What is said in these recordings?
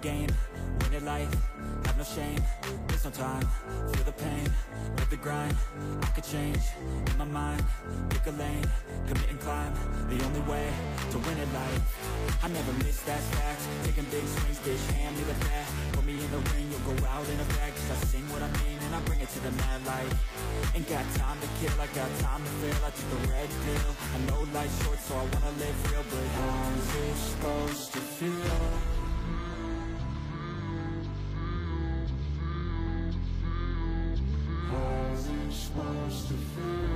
game, win it life, have no shame, there's no time, feel the pain, live the grind, I could change, in my mind, pick a lane, commit and climb, the only way to win it life, I never miss that fact, taking big swings, bitch, hand me the bat, put me in the ring, you'll go out in a bag, cause I sing what I mean, and I bring it to the mad light, ain't got time to kill, I got time to feel, I took the red pill, I know life's short, so I wanna live real, but how's it supposed to feel? to fear.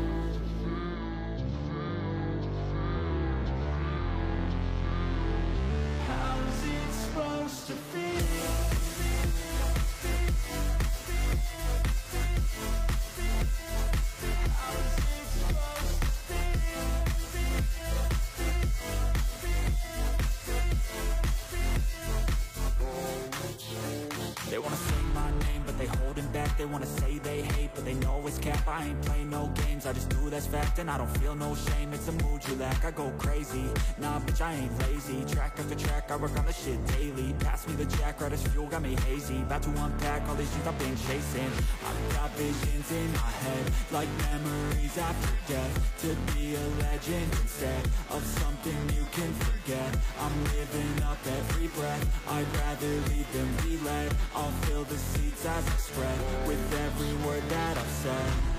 I ain't play no games, I just do that's fact, and I don't feel no shame. It's a mood you lack. I go crazy, nah, bitch, I ain't lazy. Track after track, I work on the shit daily. Pass me the jack, right as fuel, got me hazy. About to unpack all these things I've been chasing. I've got visions in my head, like memories after death. To be a legend instead of something you can forget. I'm living up every breath. I'd rather lead than be led. I'll fill the seats as I spread with every word that I've said.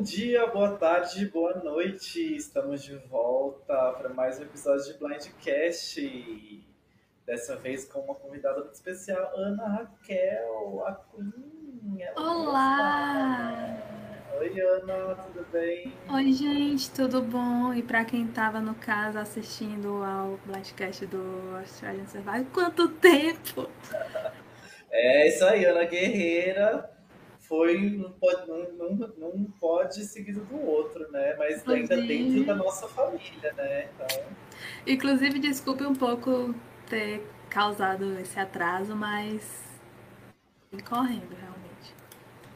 Bom dia, boa tarde, boa noite. Estamos de volta para mais um episódio de Blindcast. Dessa vez com uma convidada muito especial, Ana Raquel, a Queen. ela Olá! Oi, Ana, tudo bem? Oi, gente, tudo bom? E pra quem tava no caso assistindo ao Blastcast do Australian Survival, quanto tempo! É isso aí, Ana Guerreira. Foi, não pode, não, não, não pode seguido do outro, né? Mas ainda Inclusive- dentro da nossa família, né? Então, Inclusive, desculpe um pouco ter causado esse atraso, mas vim correndo, realmente.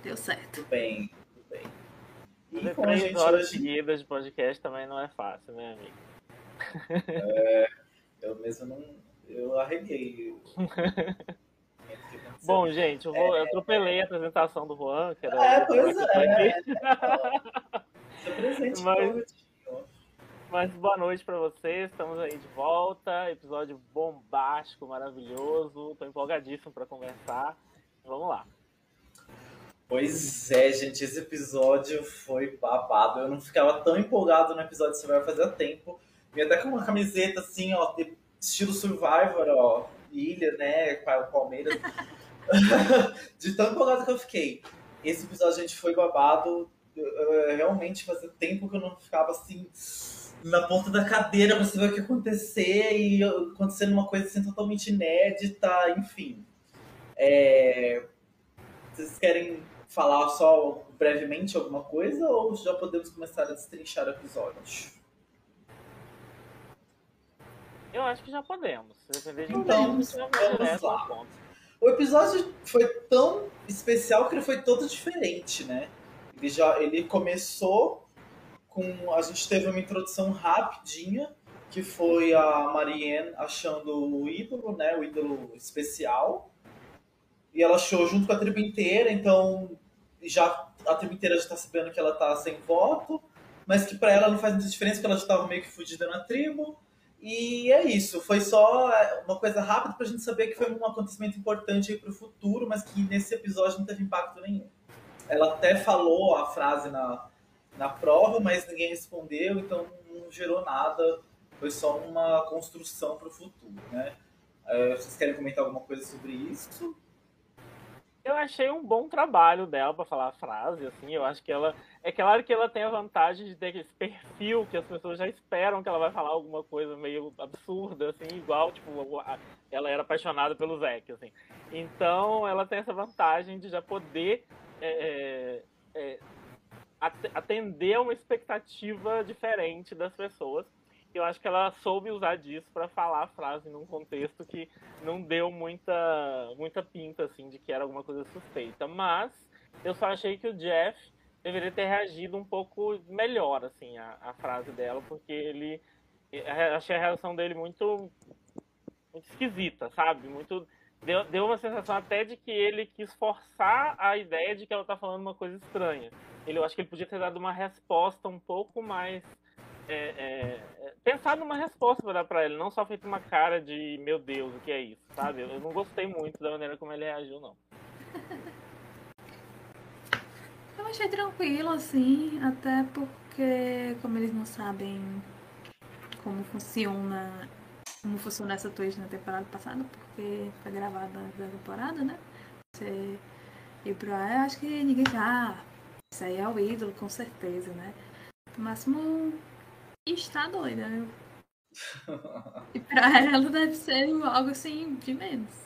Deu certo. tudo bem, tudo bem. E com a três gente horas hoje, seguidas de podcast também não é fácil, né, amigo? eu mesmo não. Eu arreguei. Bom, gente, eu, vou, eu atropelei a apresentação do Juan, que era É, o pois é. Seu presente Mas- Mas... Boa noite pra vocês, estamos aí de volta, episódio bombástico, maravilhoso, tô empolgadíssimo pra conversar. Vamos lá. Pois é, gente, esse episódio foi babado. Eu não ficava tão empolgado no episódio de Survivor fazia tempo. Vim até com uma camiseta assim, ó, estilo Survivor, ó, ilha, né, pa- Palmeiras. de tão empolgado que eu fiquei. Esse episódio, gente, foi babado. Realmente fazia tempo que eu não ficava assim na ponta da cadeira pra saber o que ia acontecer e acontecendo uma coisa assim totalmente inédita, enfim. É, Vocês querem falar só brevemente alguma coisa ou já podemos começar a destrinchar o episódio? Eu acho que já podemos. Então, vamos direto lá. O episódio foi tão especial que ele foi todo diferente, né? Ele já ele começou com a gente teve uma introdução rapidinha que foi a Marianne achando o ídolo, né? O ídolo especial. E ela achou junto com a tribo inteira, então já a tribo inteira já tá sabendo que ela tá sem voto, mas que pra ela não faz muita diferença porque ela já tava meio que fudida na tribo. E é isso, foi só é, uma coisa rápida pra gente saber que foi um acontecimento importante aí pro futuro, mas que nesse episódio não teve impacto nenhum. Ela até falou a frase na, na prova, mas ninguém respondeu, então não gerou nada, foi só uma construção pro futuro, né? É, vocês querem comentar alguma coisa sobre isso? Eu achei um bom trabalho dela para falar a frase, assim, eu acho que ela. É claro que ela tem a vantagem de ter esse perfil que as pessoas já esperam que ela vai falar alguma coisa meio absurda, assim, igual, tipo, ela era apaixonada pelo Zack, assim. Então ela tem essa vantagem de já poder é, é, é atender a uma expectativa diferente das pessoas eu acho que ela soube usar disso para falar a frase num contexto que não deu muita, muita pinta, assim, de que era alguma coisa suspeita. Mas eu só achei que o Jeff deveria ter reagido um pouco melhor, assim, a, frase dela, porque ele... Achei a reação dele muito, muito esquisita, sabe? Muito... Deu, deu uma sensação até de que ele quis forçar a ideia de que ela tá falando uma coisa estranha. Ele, eu acho que ele podia ter dado uma resposta um pouco mais é, é, é, pensar numa resposta para dar para ele, não só feito uma cara de meu Deus, o que é isso, sabe? Eu não gostei muito da maneira como ele reagiu, não. Eu achei tranquilo, assim, até porque como eles não sabem como funciona como funciona essa Twitch na temporada passada, porque foi gravada da temporada, né? Você ir pra eu acho que ninguém já. Ah, isso aí é o ídolo, com certeza, né? No máximo está doida, viu? e pra ela deve ser algo assim de menos.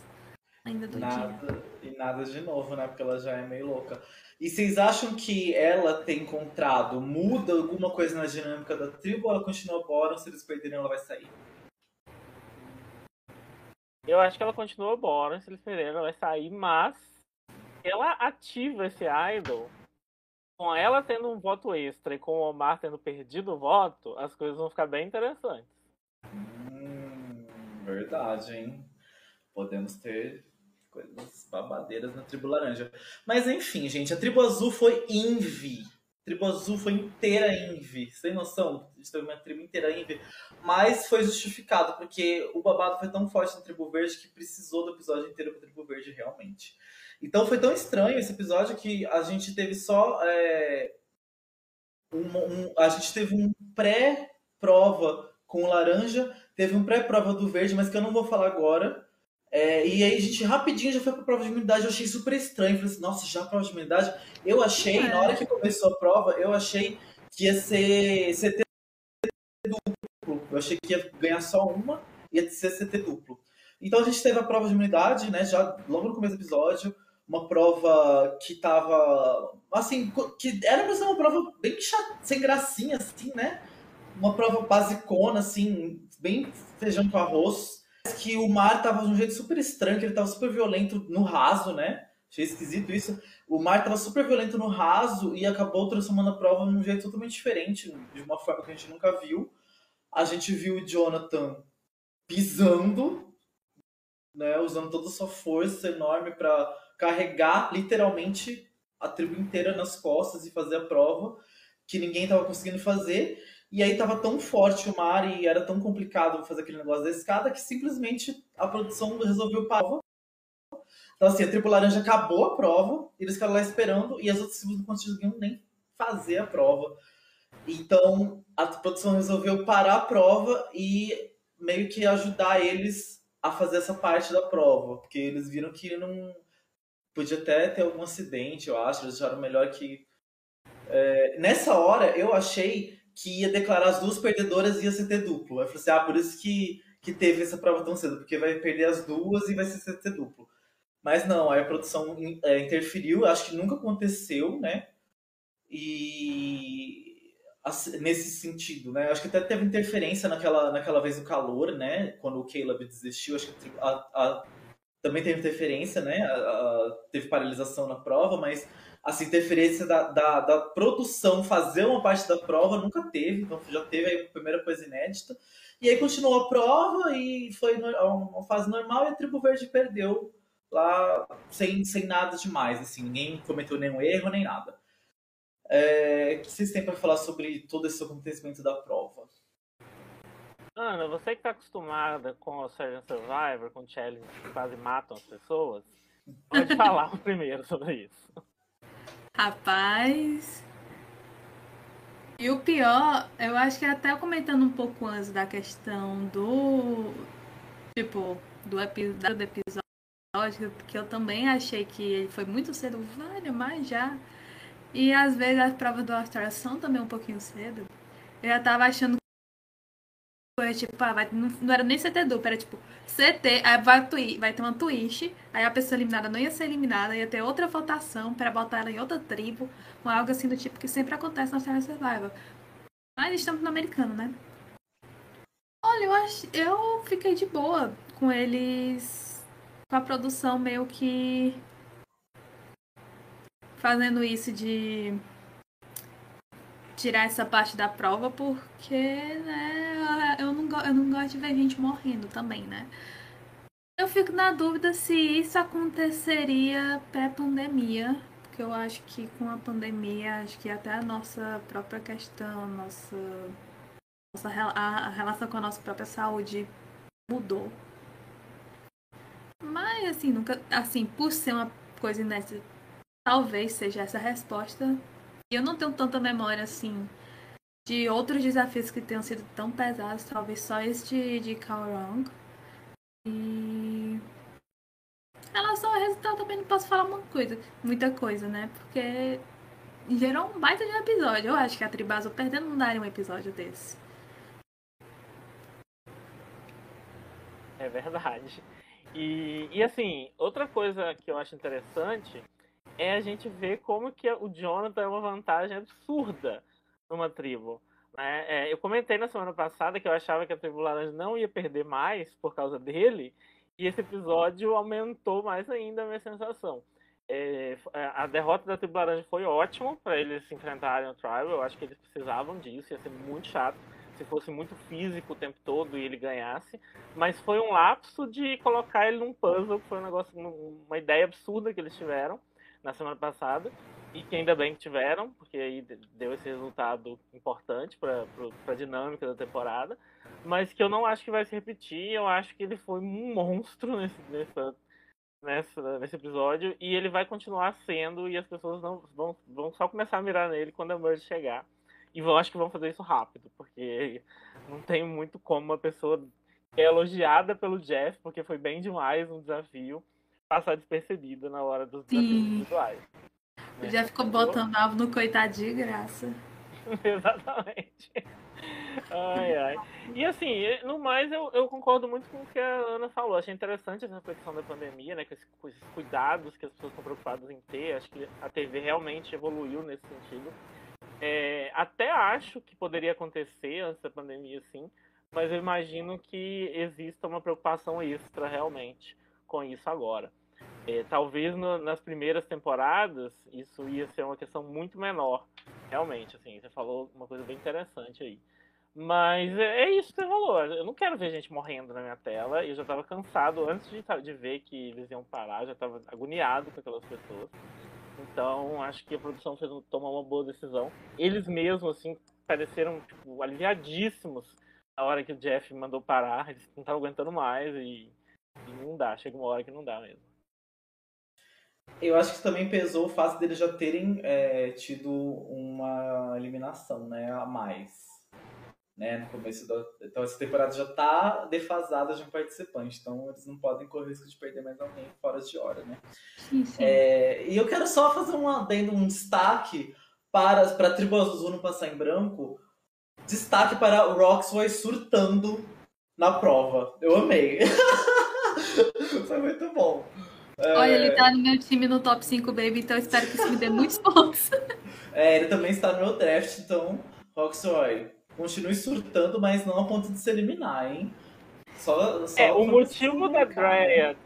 Ainda doidinha. Nada, e nada de novo, né? Porque ela já é meio louca. E vocês acham que ela ter encontrado muda alguma coisa na dinâmica da tribo ou ela continua Boron? Se eles perderem, ela vai sair? Eu acho que ela continua Boron. Se eles perderem, ela vai sair. Mas ela ativa esse idol com ela tendo um voto extra e com o Omar tendo perdido o voto, as coisas vão ficar bem interessantes. Hum, verdade, hein? Podemos ter coisas babadeiras na tribo laranja. Mas enfim, gente, a tribo azul foi Envy. A tribo azul foi inteira Envy. Sem noção? A gente teve uma tribo inteira Envy. Mas foi justificado, porque o babado foi tão forte na tribo verde que precisou do episódio inteiro com a tribo verde realmente. Então foi tão estranho esse episódio que a gente teve só. É, um, um, a gente teve um pré-prova com o laranja, teve um pré-prova do verde, mas que eu não vou falar agora. É, e aí a gente rapidinho já foi pra prova de imunidade, eu achei super estranho. Falei assim, nossa, já prova de imunidade? Eu achei, é. na hora que começou a prova, eu achei que ia ser CT duplo. Eu achei que ia ganhar só uma, ia ser CT duplo. Então a gente teve a prova de imunidade, né? Já logo no começo do episódio uma prova que tava. Assim, que era pra ser uma prova bem chata, sem gracinha, assim, né? Uma prova basicona, assim, bem feijão com arroz. Que o mar tava de um jeito super estranho, que ele tava super violento no raso, né? Achei esquisito isso. O mar tava super violento no raso e acabou transformando a prova de um jeito totalmente diferente, de uma forma que a gente nunca viu. A gente viu o Jonathan pisando, né, usando toda a sua força enorme para carregar literalmente a tribo inteira nas costas e fazer a prova que ninguém estava conseguindo fazer. E aí estava tão forte o mar e era tão complicado fazer aquele negócio da escada que simplesmente a produção resolveu parar. Então, assim, a tribo laranja acabou a prova, eles ficaram lá esperando e as outras tribos não conseguiam nem fazer a prova. Então, a produção resolveu parar a prova e meio que ajudar eles a fazer essa parte da prova, porque eles viram que não podia até ter algum acidente, eu acho. Eles acharam melhor que. É, nessa hora, eu achei que ia declarar as duas perdedoras e ia CT duplo. Eu falei assim: ah, por isso que, que teve essa prova tão cedo, porque vai perder as duas e vai ser CT duplo. Mas não, aí a produção é, interferiu, acho que nunca aconteceu, né? E nesse sentido, né? Acho que até teve interferência naquela, naquela vez do calor, né? Quando o Caleb desistiu, acho que a, a também teve interferência, né? A, a, teve paralisação na prova, mas essa interferência da, da, da, produção fazer uma parte da prova nunca teve, então já teve aí a primeira coisa inédita. E aí continuou a prova e foi uma fase normal e a Tribo Verde perdeu lá sem, sem nada demais, assim, ninguém cometeu nenhum erro nem nada. É, o que vocês têm para falar sobre todo esse acontecimento da prova? Ana, você que tá acostumada com o Surgeon Survivor, com challenge que quase matam as pessoas, pode falar primeiro sobre isso. Rapaz. E o pior, eu acho que até comentando um pouco antes da questão do. Tipo, do episódio, do episódio que eu também achei que ele foi muito cedo, vale, mas já. E às vezes as provas do Austrália são também um pouquinho cedo. Eu já tava achando foi tipo, ah, vai, não, não, era nem CT duplo, era tipo CT, aí vai, twi, vai ter uma twist, aí a pessoa eliminada não ia ser eliminada, ia ter outra votação para botar ela em outra tribo, ou algo assim do tipo que sempre acontece na Australian Survival. Mas estamos no americano, né? Olha, eu, eu fiquei de boa com eles, com a produção meio que fazendo isso de tirar essa parte da prova porque, né, eu não gosto de ver gente morrendo também, né? Eu fico na dúvida se isso aconteceria pré-pandemia, porque eu acho que com a pandemia, acho que até a nossa própria questão, nossa, nossa a relação com a nossa própria saúde mudou. Mas assim, nunca, assim, por ser uma coisa inédita, talvez seja essa a resposta eu não tenho tanta memória assim de outros desafios que tenham sido tão pesados, talvez só esse de, Kaorong. E em relação ao resultado também não posso falar uma coisa, muita coisa, né? Porque gerou um baita de episódio. Eu acho que a Tribazo perdendo não daria um episódio desse. É verdade. E, e assim, outra coisa que eu acho interessante é a gente ver como que o Jonathan é uma vantagem absurda numa tribo. Né? É, eu comentei na semana passada que eu achava que a tribo laranja não ia perder mais por causa dele, e esse episódio aumentou mais ainda a minha sensação. É, a derrota da tribo laranja foi ótima para eles se enfrentarem ao Tribal, eu acho que eles precisavam disso, ia ser muito chato se fosse muito físico o tempo todo e ele ganhasse, mas foi um lapso de colocar ele num puzzle, foi um negócio, uma ideia absurda que eles tiveram na semana passada e que ainda bem que tiveram, porque aí deu esse resultado importante para a dinâmica da temporada, mas que eu não acho que vai se repetir. Eu acho que ele foi um monstro nesse, nessa, nessa, nesse episódio e ele vai continuar sendo e as pessoas não vão, vão só começar a mirar nele quando a Merge chegar. E vão, acho que vão fazer isso rápido, porque não tem muito como uma pessoa que é elogiada pelo Jeff, porque foi bem demais um desafio passar despercebida na hora dos desafios individuais. Né? Já ficou botando alvo no coitadinho, graça. Exatamente. Ai, ai. E assim, no mais, eu, eu concordo muito com o que a Ana falou. Achei interessante essa questão da pandemia, né? Com esses, com esses cuidados que as pessoas estão preocupadas em ter. Acho que a TV realmente evoluiu nesse sentido. É, até acho que poderia acontecer antes da pandemia, sim. Mas eu imagino que exista uma preocupação extra realmente com isso agora. É, talvez no, nas primeiras temporadas isso ia ser uma questão muito menor, realmente, assim, você falou uma coisa bem interessante aí. Mas é, é isso que você falou, eu não quero ver gente morrendo na minha tela, eu já estava cansado antes de, de ver que eles iam parar, já estava agoniado com aquelas pessoas. Então, acho que a produção fez tomar uma boa decisão. Eles mesmos, assim, pareceram tipo, aliviadíssimos na hora que o Jeff mandou parar. Eles não estavam aguentando mais e, e não dá. Chega uma hora que não dá mesmo. Eu acho que também pesou o fato deles já terem é, tido uma eliminação, né, a mais. Né, no começo da. Então essa temporada já tá defasada de um participante, então eles não podem correr risco de perder mais alguém fora de hora, né? Sim, sim. É, e eu quero só fazer um adendo, um destaque para, para a tribo azul não passar em branco. Destaque para o Roxway surtando na prova. Eu amei. Foi muito bom. Olha, ele tá no meu time no top 5, baby, então eu espero que isso me dê muitos pontos. É, ele também está no meu draft, então, Roxroy, continue surtando, mas não a ponto de se eliminar, hein? Só, só é, o motivo da Drea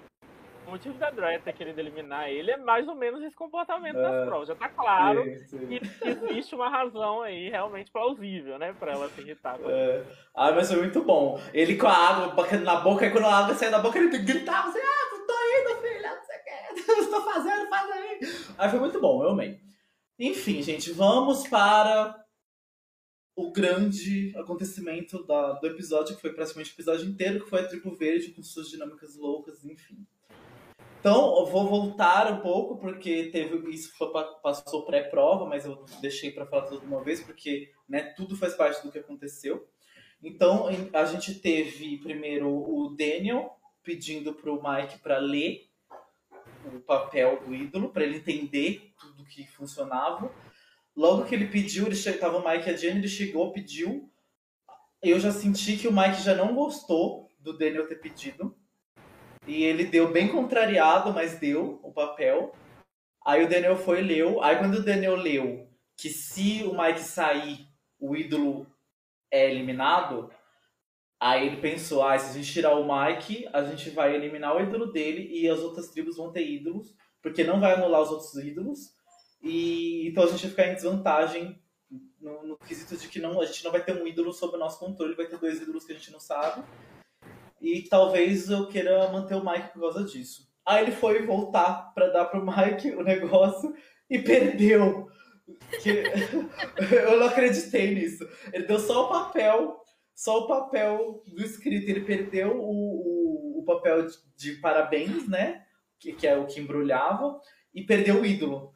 o motivo da Drea ter querido eliminar ele é mais ou menos esse comportamento é, das provas. Já tá claro sim, sim. que existe uma razão aí realmente plausível, né? Pra ela se irritar. É. Ah, mas foi muito bom. Ele com a água na boca, e quando a água saiu da boca, ele gritava assim, ah, tô indo, filha, não sei o que, estou fazendo, faz aí. Aí foi muito bom, eu amei. Enfim, gente, vamos para o grande acontecimento da, do episódio, que foi praticamente o episódio inteiro, que foi a Tribo Verde com suas dinâmicas loucas, enfim. Então, eu vou voltar um pouco, porque teve isso foi, passou pré-prova, mas eu deixei para falar tudo de uma vez, porque né, tudo faz parte do que aconteceu. Então, a gente teve primeiro o Daniel pedindo para o Mike para ler o papel do ídolo, para ele entender tudo que funcionava. Logo que ele pediu, ele estava o Mike e a Jenny, ele chegou, pediu. Eu já senti que o Mike já não gostou do Daniel ter pedido. E ele deu bem contrariado, mas deu o papel. Aí o Daniel foi e leu. Aí quando o Daniel leu que se o Mike sair, o ídolo é eliminado, aí ele pensou, ah, se a gente tirar o Mike, a gente vai eliminar o ídolo dele e as outras tribos vão ter ídolos, porque não vai anular os outros ídolos. E então a gente vai ficar em desvantagem no, no quesito de que não, a gente não vai ter um ídolo sob o nosso controle, vai ter dois ídolos que a gente não sabe. E talvez eu queira manter o Mike por causa disso. Aí ele foi voltar para dar pro Mike o negócio e perdeu. Que... eu não acreditei nisso. Ele deu só o papel, só o papel do escrito. Ele perdeu o, o, o papel de, de, parabéns, né? Que, que é o que embrulhava, e perdeu o ídolo.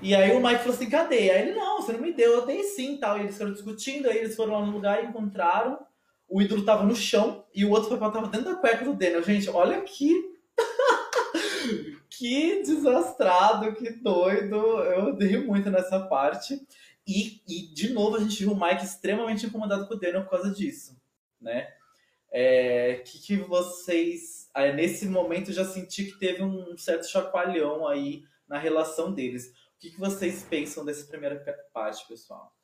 E aí o Mike falou assim, cadê? Aí ele, não, você não me deu, eu dei sim tal. E eles foram discutindo, aí eles foram lá no lugar e encontraram. O ídolo tava no chão e o outro papel tava dentro da cueca do Daniel. Gente, olha que. que desastrado, que doido. Eu dei muito nessa parte. E, e, de novo, a gente viu o Mike extremamente incomodado com o Daniel por causa disso, né? É, que, que vocês... Aí, nesse momento, já senti que teve um certo chacoalhão aí na relação deles. O que, que vocês pensam dessa primeira parte, pessoal?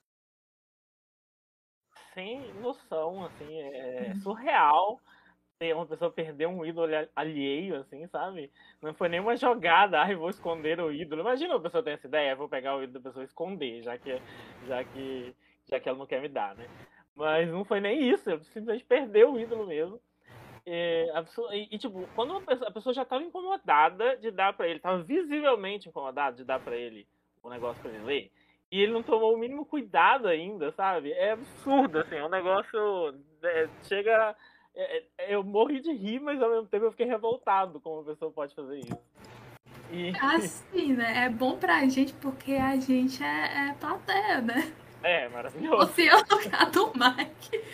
Sem noção, assim, é uhum. surreal uma pessoa perder um ídolo alheio, assim, sabe? Não foi nenhuma jogada, ai, vou esconder o ídolo. Imagina a pessoa ter essa ideia, vou pegar o ídolo da pessoa e esconder, já que, já que, já que ela não quer me dar, né? Mas não foi nem isso, eu simplesmente perdeu o ídolo mesmo. É, e, e, tipo, quando pessoa, a pessoa já estava incomodada de dar para ele, estava visivelmente incomodada de dar para ele o negócio para ele ler, e ele não tomou o mínimo cuidado ainda, sabe? É absurdo, assim, é um negócio. É, chega. É, é eu morri de rir, mas ao mesmo tempo eu fiquei revoltado como a pessoa pode fazer isso. E... Assim, né? É bom pra gente porque a gente é, é plateia, né? É, maravilhoso. Você é o lugar do Mike.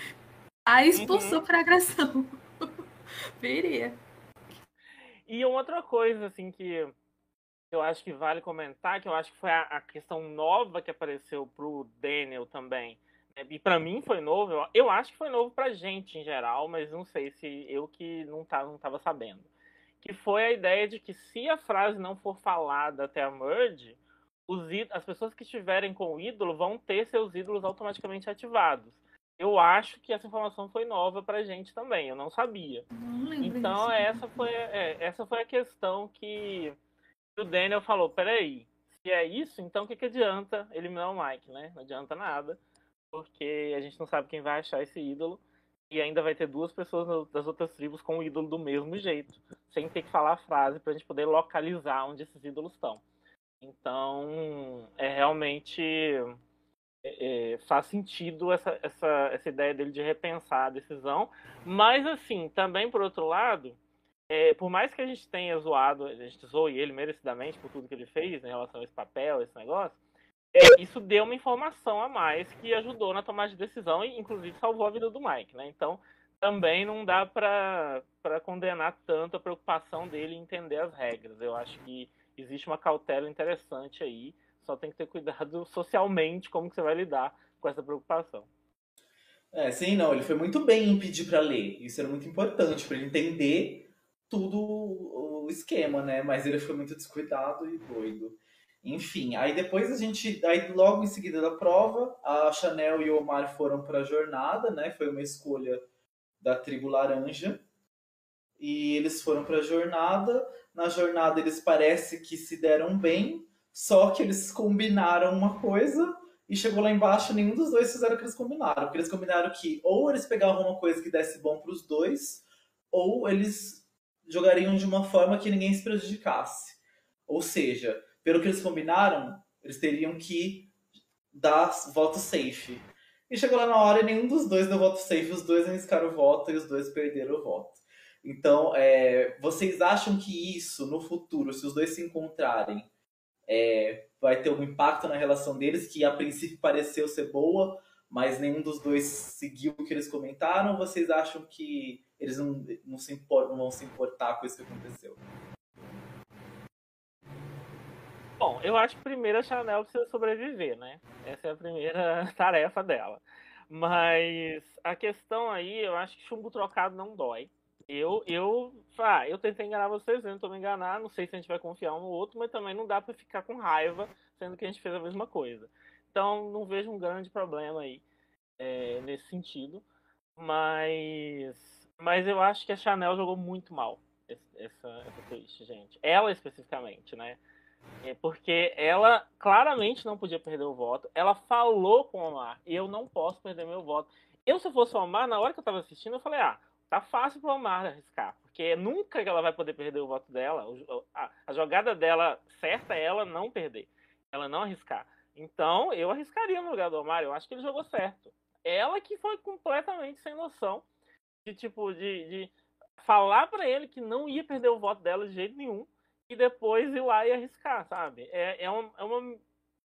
Aí expulsou uhum. por agressão. Viria. E outra coisa, assim, que eu acho que vale comentar, que eu acho que foi a, a questão nova que apareceu pro Daniel também. Né? E para mim foi novo, eu, eu, acho que foi novo pra gente em geral, mas não sei se eu que não, tá, não tava sabendo. Que foi a ideia de que se a frase não for falada até a merge, os, as pessoas que estiverem com o ídolo vão ter seus ídolos automaticamente ativados eu acho que essa informação foi nova pra gente também, eu não sabia. Não então essa foi, é, essa foi a questão que o Daniel falou, peraí, se é isso, então o que, que adianta eliminar o Mike, né? Não adianta nada, porque a gente não sabe quem vai achar esse ídolo e ainda vai ter duas pessoas das outras tribos com o ídolo do mesmo jeito, sem ter que falar a frase pra gente poder localizar onde esses ídolos estão. Então, é realmente é, é, faz sentido essa, essa, essa ideia dele de repensar a decisão. Mas, assim, também por outro lado, é, por mais que a gente tenha zoado, a gente zoe ele merecidamente por tudo que ele fez em relação a esse papel, esse negócio, é, isso deu uma informação a mais que ajudou na tomada de decisão e, inclusive, salvou a vida do Mike, né? Então, também não dá para condenar tanto a preocupação dele em entender as regras. Eu acho que existe uma cautela interessante aí só tem que ter cuidado socialmente como que você vai lidar com essa preocupação. É, sim, não, ele foi muito bem em pedir para ler. Isso era muito importante para ele entender tudo o esquema, né? Mas ele foi muito descuidado e doido. Enfim, aí depois a gente, aí logo em seguida da prova, a Chanel e o Omar foram para a jornada, né? Foi uma escolha da tribo laranja. E eles foram para a jornada. Na jornada eles parece que se deram bem, só que eles combinaram uma coisa e chegou lá embaixo, nenhum dos dois fizeram o que eles combinaram. Porque eles combinaram que ou eles pegavam uma coisa que desse bom para os dois, ou eles jogariam de uma forma que ninguém se prejudicasse. Ou seja, pelo que eles combinaram, eles teriam que dar voto safe. E chegou lá na hora e nenhum dos dois deu voto safe, os dois arriscaram o voto e os dois perderam o voto. Então, é, vocês acham que isso, no futuro, se os dois se encontrarem, é, vai ter algum impacto na relação deles, que a princípio pareceu ser boa, mas nenhum dos dois seguiu o que eles comentaram? Ou vocês acham que eles não, não, se import, não vão se importar com isso que aconteceu? Bom, eu acho que primeiro a Chanel precisa sobreviver, né? Essa é a primeira tarefa dela. Mas a questão aí, eu acho que chumbo trocado não dói. Eu, eu, ah, eu tentei enganar vocês, eu não tô me enganar, não sei se a gente vai confiar um no outro, mas também não dá para ficar com raiva, sendo que a gente fez a mesma coisa. Então, não vejo um grande problema aí é, nesse sentido. Mas, mas eu acho que a Chanel jogou muito mal essa, essa twist, gente. Ela especificamente, né? É porque ela claramente não podia perder o voto. Ela falou com o Omar, e eu não posso perder meu voto. Eu, se fosse o Omar, na hora que eu tava assistindo, eu falei, ah, tá fácil pro Omar arriscar. Porque nunca ela vai poder perder o voto dela. A, a jogada dela certa é ela não perder. Ela não arriscar. Então, eu arriscaria no lugar do Omar. Eu acho que ele jogou certo. Ela que foi completamente sem noção de, tipo, de, de falar para ele que não ia perder o voto dela de jeito nenhum e depois ir lá e arriscar, sabe? É, é, uma, é, uma,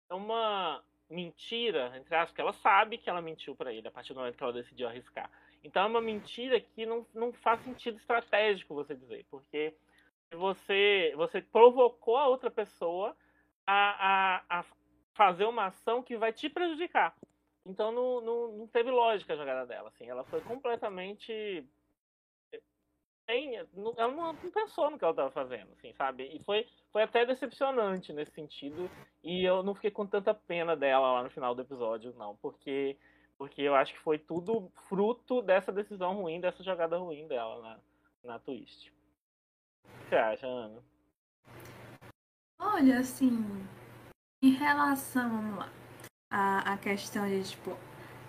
é uma mentira, entre aspas, que ela sabe que ela mentiu para ele a partir do momento que ela decidiu arriscar. Então é uma mentira que não, não faz sentido estratégico você dizer, porque você, você provocou a outra pessoa a, a, a fazer uma ação que vai te prejudicar. Então não, não, não teve lógica a jogada dela. Assim. Ela foi completamente ela não, pensou no que ela estava fazendo, assim, sabe? E foi, foi até decepcionante nesse sentido. E eu não fiquei com tanta pena dela lá no final do episódio, não, porque porque eu acho que foi tudo fruto dessa decisão ruim, dessa jogada ruim dela na, na twist. O que você acha, Ana? Olha, assim, em relação, vamos lá, a, a questão de, tipo,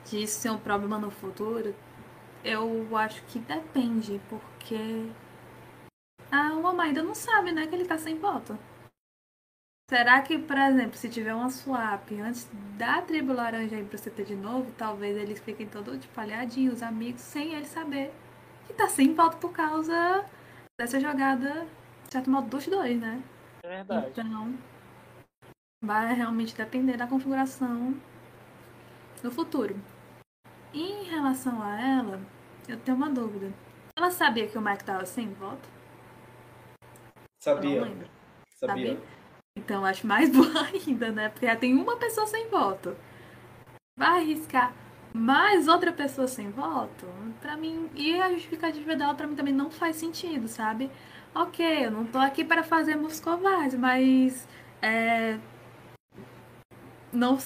de isso ser um problema no futuro, eu acho que depende, porque a Oma ainda não sabe, né, que ele tá sem voto. Será que, por exemplo, se tiver uma swap antes da tribo laranja ir pro CT de novo, talvez eles fiquem todos tipo, aliadinhos, amigos, sem ele saber que tá sem voto por causa dessa jogada, de certo modo, dos dois, né? É verdade. Então, vai realmente depender da configuração no futuro. Em relação a ela, eu tenho uma dúvida. Ela sabia que o Mike tava sem voto? Sabia. Sabia? sabia? Então acho mais boa ainda, né? Porque já tem uma pessoa sem voto. Vai arriscar mais outra pessoa sem voto? Pra mim, e a justificativa dela pra mim também não faz sentido, sabe? Ok, eu não tô aqui para fazer covardes, mas é, não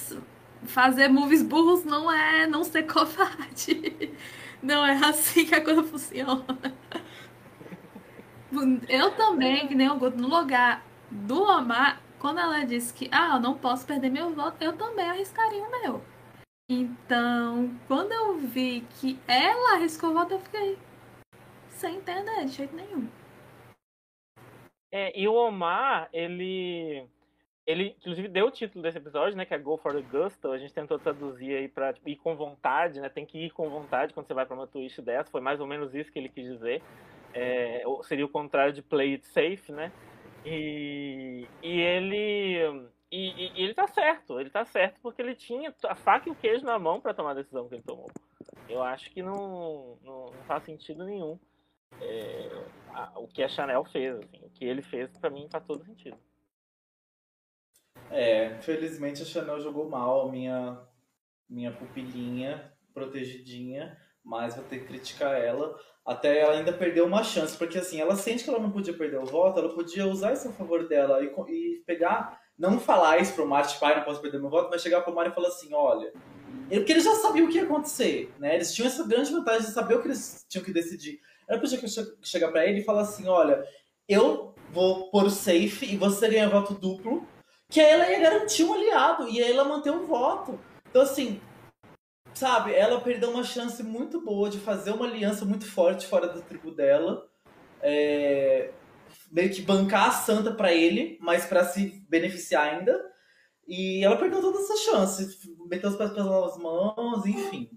fazer movies burros não é não ser covarde. Não é assim que a coisa funciona. Eu também, que nem o Guto, no lugar do Omar, quando ela disse que, ah, eu não posso perder meu voto, eu também arriscaria o meu. Então, quando eu vi que ela arriscou o voto, eu fiquei sem entender de jeito nenhum. É, e o Omar, ele ele, inclusive, deu o título desse episódio, né? Que é Go for the Gusto. A gente tentou traduzir aí pra tipo, ir com vontade, né? Tem que ir com vontade quando você vai pra uma twist dessa. Foi mais ou menos isso que ele quis dizer. É, seria o contrário de play it safe, né? E, e ele. E, e, ele tá certo, ele tá certo porque ele tinha a faca e o queijo na mão para tomar a decisão que ele tomou. Eu acho que não, não, não faz sentido nenhum é, a, o que a Chanel fez, assim, o que ele fez para mim faz todo sentido. É, felizmente a Chanel jogou mal a minha, minha pupilinha protegidinha, mas vou ter que criticar ela. Até ela ainda perdeu uma chance, porque assim, ela sente que ela não podia perder o voto, ela podia usar isso a favor dela e, e pegar, não falar isso pro Marte, pai, não posso perder meu voto, mas chegar pro Mário e falar assim, olha, porque eles já sabiam o que ia acontecer, né? Eles tinham essa grande vantagem de saber o que eles tinham que decidir. Ela podia chegar para ele e falar assim, olha, eu vou pôr o safe e você ganha voto duplo, que ela ia garantir um aliado e ela manter um voto. Então, assim, sabe, ela perdeu uma chance muito boa de fazer uma aliança muito forte fora da tribo dela. É, meio que bancar a santa para ele, mas para se beneficiar ainda. E ela perdeu todas as chances, meteu os pés pelas mãos, enfim.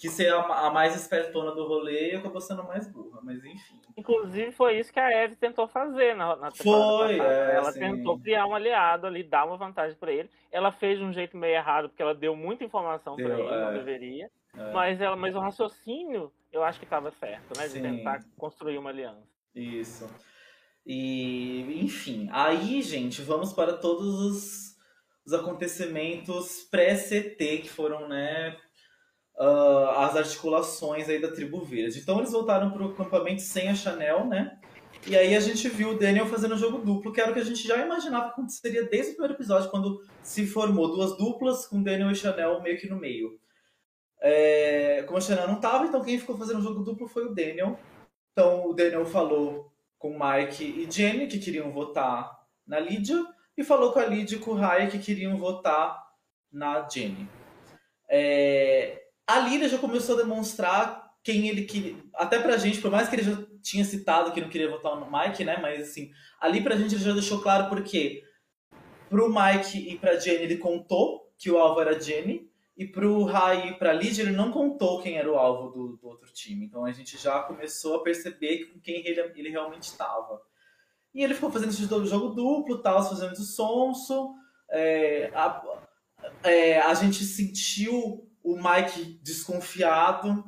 Quis ser a, a mais espertona do rolê e acabou sendo a mais burra, mas enfim. Inclusive foi isso que a Eve tentou fazer na, na Foi, é, Ela sim. tentou criar um aliado ali, dar uma vantagem pra ele. Ela fez de um jeito meio errado, porque ela deu muita informação pra Deu, ele, não é. deveria. É. Mas, ela, mas o raciocínio, eu acho que estava certo, né? De Sim. tentar construir uma aliança. Isso. E, enfim, aí, gente, vamos para todos os, os acontecimentos pré-CT que foram, né, ah, as articulações aí da tribo verde. Então eles voltaram para o acampamento sem a Chanel, né? E aí a gente viu o Daniel fazendo jogo duplo, que era o que a gente já imaginava que aconteceria desde o primeiro episódio, quando se formou duas duplas com Daniel e Chanel meio que no meio. É, como a Chanel não tava, então quem ficou fazendo jogo duplo foi o Daniel. Então o Daniel falou com Mike e Jenny, que queriam votar na Lídia, e falou com a Lídia e com o Raya, que queriam votar na Jenny. É, a Lídia já começou a demonstrar quem ele queria. Até pra gente, por mais que ele já tinha citado que não queria votar no Mike, né? Mas assim, ali pra gente ele já deixou claro porque pro Mike e pra Jenny ele contou que o alvo era Jenny. E pro Rai e pra Lídia ele não contou quem era o alvo do, do outro time. Então a gente já começou a perceber com quem ele, ele realmente estava. E ele ficou fazendo esse jogo duplo, tal, fazendo de sonso. É, a, é, a gente sentiu o Mike desconfiado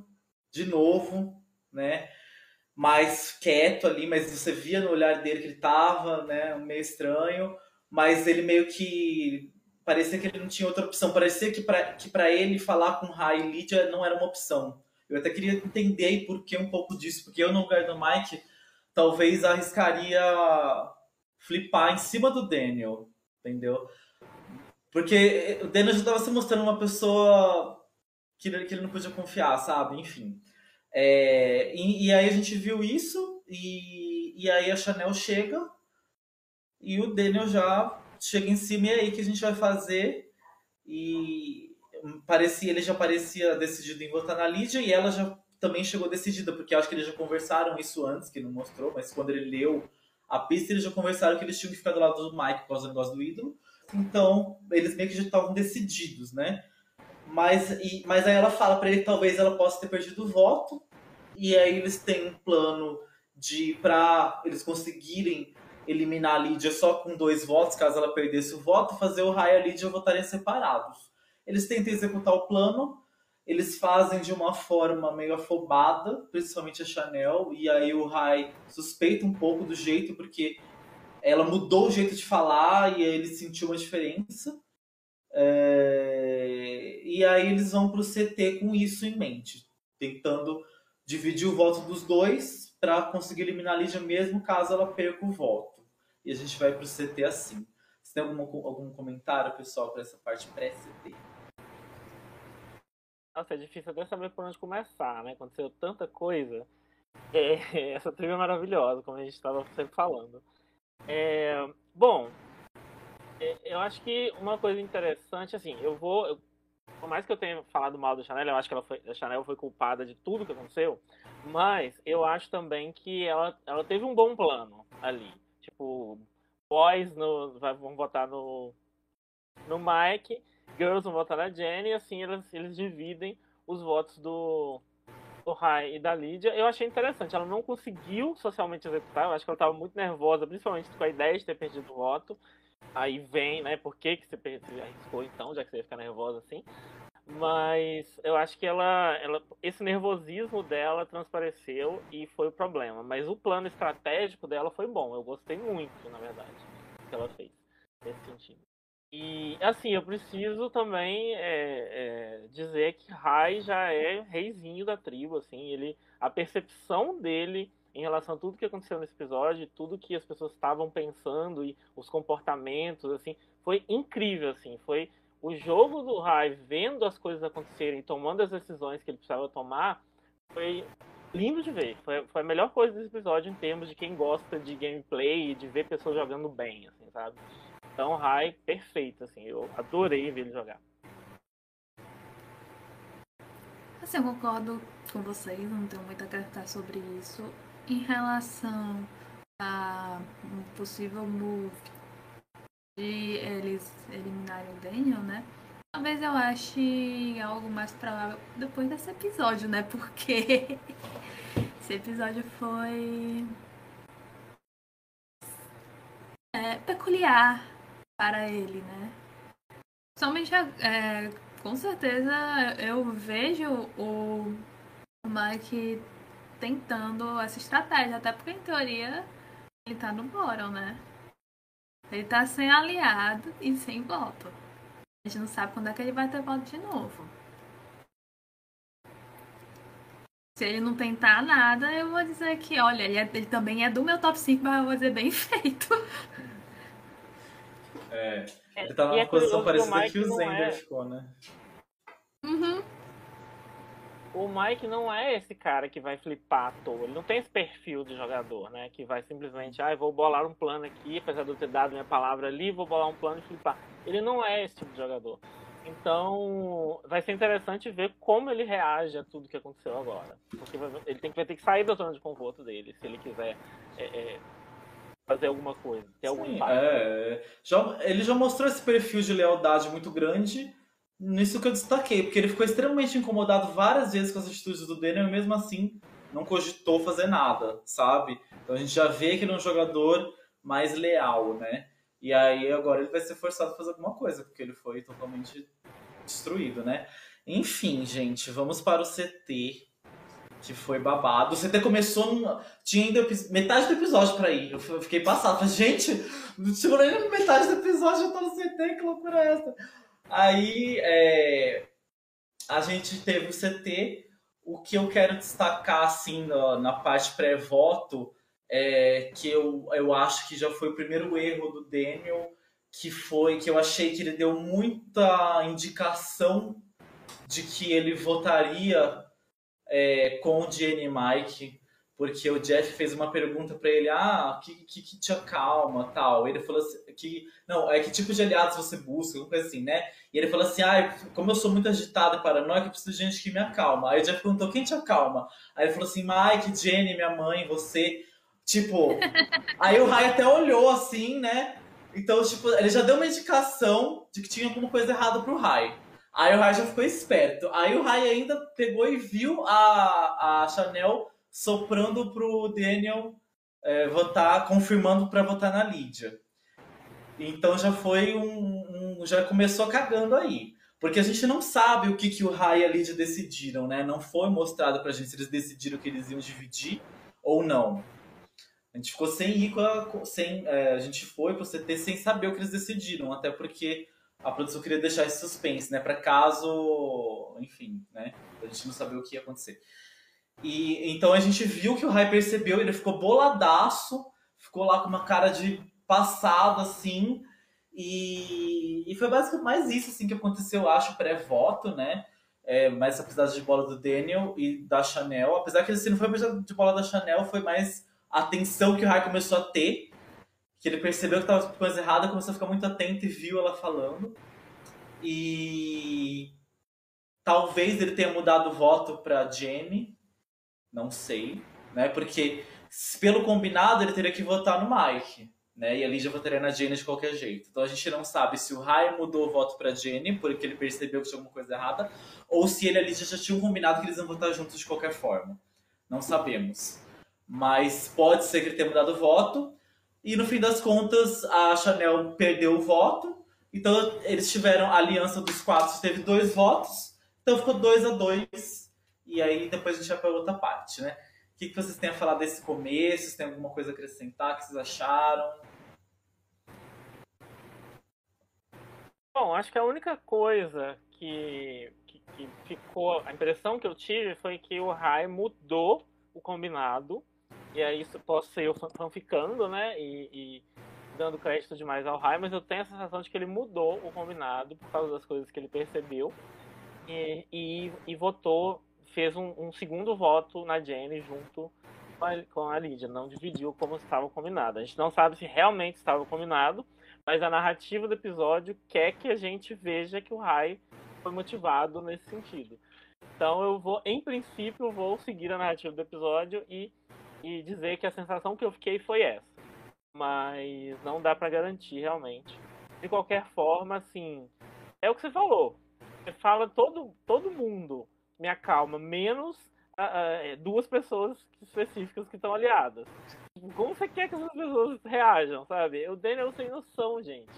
de novo, né? Mais quieto ali, mas você via no olhar dele que ele tava, né? Meio estranho, mas ele meio que parecia que ele não tinha outra opção. Parecia que para que ele falar com Rai e Lídia não era uma opção. Eu até queria entender por que um pouco disso, porque eu no lugar do Mike talvez arriscaria flipar em cima do Daniel, entendeu? Porque o Daniel já estava se mostrando uma pessoa que ele, que ele não podia confiar, sabe? Enfim. É, e, e aí a gente viu isso, e, e aí a Chanel chega, e o Daniel já chega em cima, e aí o que a gente vai fazer? E parecia, ele já parecia decidido em votar na Lídia, e ela já também chegou decidida, porque acho que eles já conversaram isso antes, que não mostrou, mas quando ele leu a pista, eles já conversaram que eles tinham que ficar do lado do Mike por causa do negócio do ídolo. Então, eles meio que já estavam decididos, né? Mas, e, mas aí ela fala pra ele que talvez ela possa ter perdido o voto, e aí eles têm um plano de, pra eles conseguirem eliminar a Lídia só com dois votos, caso ela perdesse o voto, fazer o Rai e a Lídia votarem separados. Eles tentam executar o plano, eles fazem de uma forma meio afobada, principalmente a Chanel, e aí o Rai suspeita um pouco do jeito, porque ela mudou o jeito de falar e aí ele sentiu uma diferença. É, E aí eles vão pro CT com isso em mente, tentando dividir o voto dos dois para conseguir eliminar a Lídia mesmo caso ela perca o voto. E a gente vai pro CT assim. Você tem alguma, algum comentário, pessoal, para essa parte pré-CT? Nossa, é difícil até saber por onde começar, né? Aconteceu tanta coisa. É, essa trilha é maravilhosa, como a gente estava sempre falando. É, bom, eu acho que uma coisa interessante, assim, eu vou. eu- por mais que eu tenha falado mal da Chanel, eu acho que ela foi, a Chanel foi culpada de tudo que aconteceu, mas eu acho também que ela, ela teve um bom plano ali. Tipo, boys no, vão votar no, no Mike, girls vão votar na Jenny, e assim eles, eles dividem os votos do, do Rai e da Lídia. Eu achei interessante, ela não conseguiu socialmente executar, eu acho que ela estava muito nervosa, principalmente com a ideia de ter perdido o voto. Aí vem, né, por que, que você, arriscou então, já que você ia ficar nervosa assim. Mas eu acho que ela, ela, esse nervosismo dela transpareceu e foi o problema. Mas o plano estratégico dela foi bom. Eu gostei muito, na verdade, do que ela fez nesse sentido. E assim, eu preciso também é, é, dizer que Rai já é reizinho da tribo, assim, ele, a percepção dele em relação a tudo que aconteceu nesse episódio, tudo que as pessoas estavam pensando e os comportamentos, assim, foi incrível, assim, foi o jogo do Rai vendo as coisas acontecerem, tomando as decisões que ele precisava tomar, foi lindo de ver. Foi, foi a melhor coisa desse episódio em termos de quem gosta de gameplay e de ver pessoas jogando bem, assim, sabe? Então, Rai, perfeito, assim, eu adorei ver ele jogar. Assim, eu concordo com vocês, não tenho muito a acrescentar sobre isso. Em relação a um possível move de eles eliminarem o Daniel, né? Talvez eu ache algo mais provável depois desse episódio, né? Porque esse episódio foi é, peculiar para ele, né? Somente é, com certeza eu vejo o, Mike tentando essa estratégia, até porque em teoria ele tá no Boron, né? Ele tá sem aliado e sem voto. A gente não sabe quando é que ele vai ter voto de novo. Se ele não tentar nada, eu vou dizer que, olha, ele, é, ele também é do meu top 5, mas eu vou dizer bem feito. É, ele tá numa é posição parecida que o Zender é... ficou, né? Uhum. O Mike não é esse cara que vai flipar à toa. Ele não tem esse perfil de jogador, né? Que vai simplesmente, ah, vou bolar um plano aqui, apesar de eu ter dado minha palavra ali, vou bolar um plano e flipar. Ele não é esse tipo de jogador. Então, vai ser interessante ver como ele reage a tudo que aconteceu agora. Porque ele tem que, vai ter que sair da zona de conforto dele, se ele quiser é, é, fazer alguma coisa, ter algum Sim, impacto. É, já, ele já mostrou esse perfil de lealdade muito grande nisso que eu destaquei, porque ele ficou extremamente incomodado várias vezes com as atitudes do Daniel e mesmo assim não cogitou fazer nada, sabe? Então a gente já vê que ele é um jogador mais leal, né? E aí agora ele vai ser forçado a fazer alguma coisa, porque ele foi totalmente destruído, né? Enfim, gente, vamos para o CT, que foi babado. O CT começou. Num... Tinha ainda metade do episódio pra ir. Eu fiquei passado. Falei, gente, não chegou nem metade do episódio, eu tô no CT, que loucura é essa? Aí é, a gente teve o CT. O que eu quero destacar assim na, na parte pré-voto é que eu, eu acho que já foi o primeiro erro do Daniel, que foi que eu achei que ele deu muita indicação de que ele votaria é, com o Jenny Mike porque o Jeff fez uma pergunta para ele, ah, que, que, que, te acalma, tal. Ele falou assim, que, não, é que tipo de aliados você busca, alguma coisa assim, né? E ele falou assim, ah, como eu sou muito agitado e paranoico, eu preciso de gente que me acalma. Aí o Jeff perguntou, quem te acalma? Aí ele falou assim, Mike, Jenny, minha mãe, você. Tipo, aí o Rai até olhou assim, né? Então, tipo, ele já deu uma indicação de que tinha alguma coisa errada pro Rai. Aí o Rai já ficou esperto. Aí o Rai ainda pegou e viu a, a Chanel soprando pro Daniel é, votar, confirmando para votar na Lídia. Então já foi um, um, já começou cagando aí. Porque a gente não sabe o que, que o Rai e a Lídia decidiram, né? Não foi mostrado pra gente se eles decidiram que eles iam dividir ou não. A gente ficou sem ir com a, sem, é, a gente foi pro CT sem saber o que eles decidiram, até porque a produção queria deixar esse suspense, né? Para caso, enfim, né? A gente não saber o que ia acontecer. E então a gente viu que o Rai percebeu, ele ficou boladaço, ficou lá com uma cara de passado assim. E, e foi basicamente mais isso assim que aconteceu, eu acho, pré-voto, né? É, mais essa pisada de bola do Daniel e da Chanel. Apesar que assim, não foi a pisada de bola da Chanel, foi mais a atenção que o Rai começou a ter. Que ele percebeu que estava coisa errada, começou a ficar muito atento e viu ela falando. E talvez ele tenha mudado o voto para Jenny, não sei, né? Porque pelo combinado ele teria que votar no Mike, né? E a Lídia votaria na Jenny de qualquer jeito. Então a gente não sabe se o Rai mudou o voto para Jenny porque ele percebeu que tinha alguma coisa errada, ou se ele e a Lídia já tinham combinado que eles iam votar juntos de qualquer forma. Não sabemos. Mas pode ser que ele tenha mudado o voto. E no fim das contas, a Chanel perdeu o voto. Então eles tiveram a aliança dos quatro, teve dois votos. Então ficou 2 a 2 e aí depois a gente vai para outra parte, né? O que, que vocês têm a falar desse começo? Têm alguma coisa a acrescentar? Que vocês acharam? Bom, acho que a única coisa que, que, que ficou. A impressão que eu tive foi que o Rai mudou o combinado. E aí isso posso ser eu fanficando, né? E, e dando crédito demais ao Rai, mas eu tenho a sensação de que ele mudou o combinado por causa das coisas que ele percebeu. E, e, e votou fez um, um segundo voto na Jenny junto com a, com a Lídia, não dividiu como estava combinado. A gente não sabe se realmente estava combinado, mas a narrativa do episódio quer que a gente veja que o Rai foi motivado nesse sentido. Então eu vou, em princípio, vou seguir a narrativa do episódio e, e dizer que a sensação que eu fiquei foi essa. Mas não dá para garantir realmente. de qualquer forma, assim, é o que você falou. Você fala todo, todo mundo me acalma, menos uh, uh, duas pessoas específicas que estão aliadas. Como você quer que essas pessoas reajam, sabe? O Daniel sem noção, gente.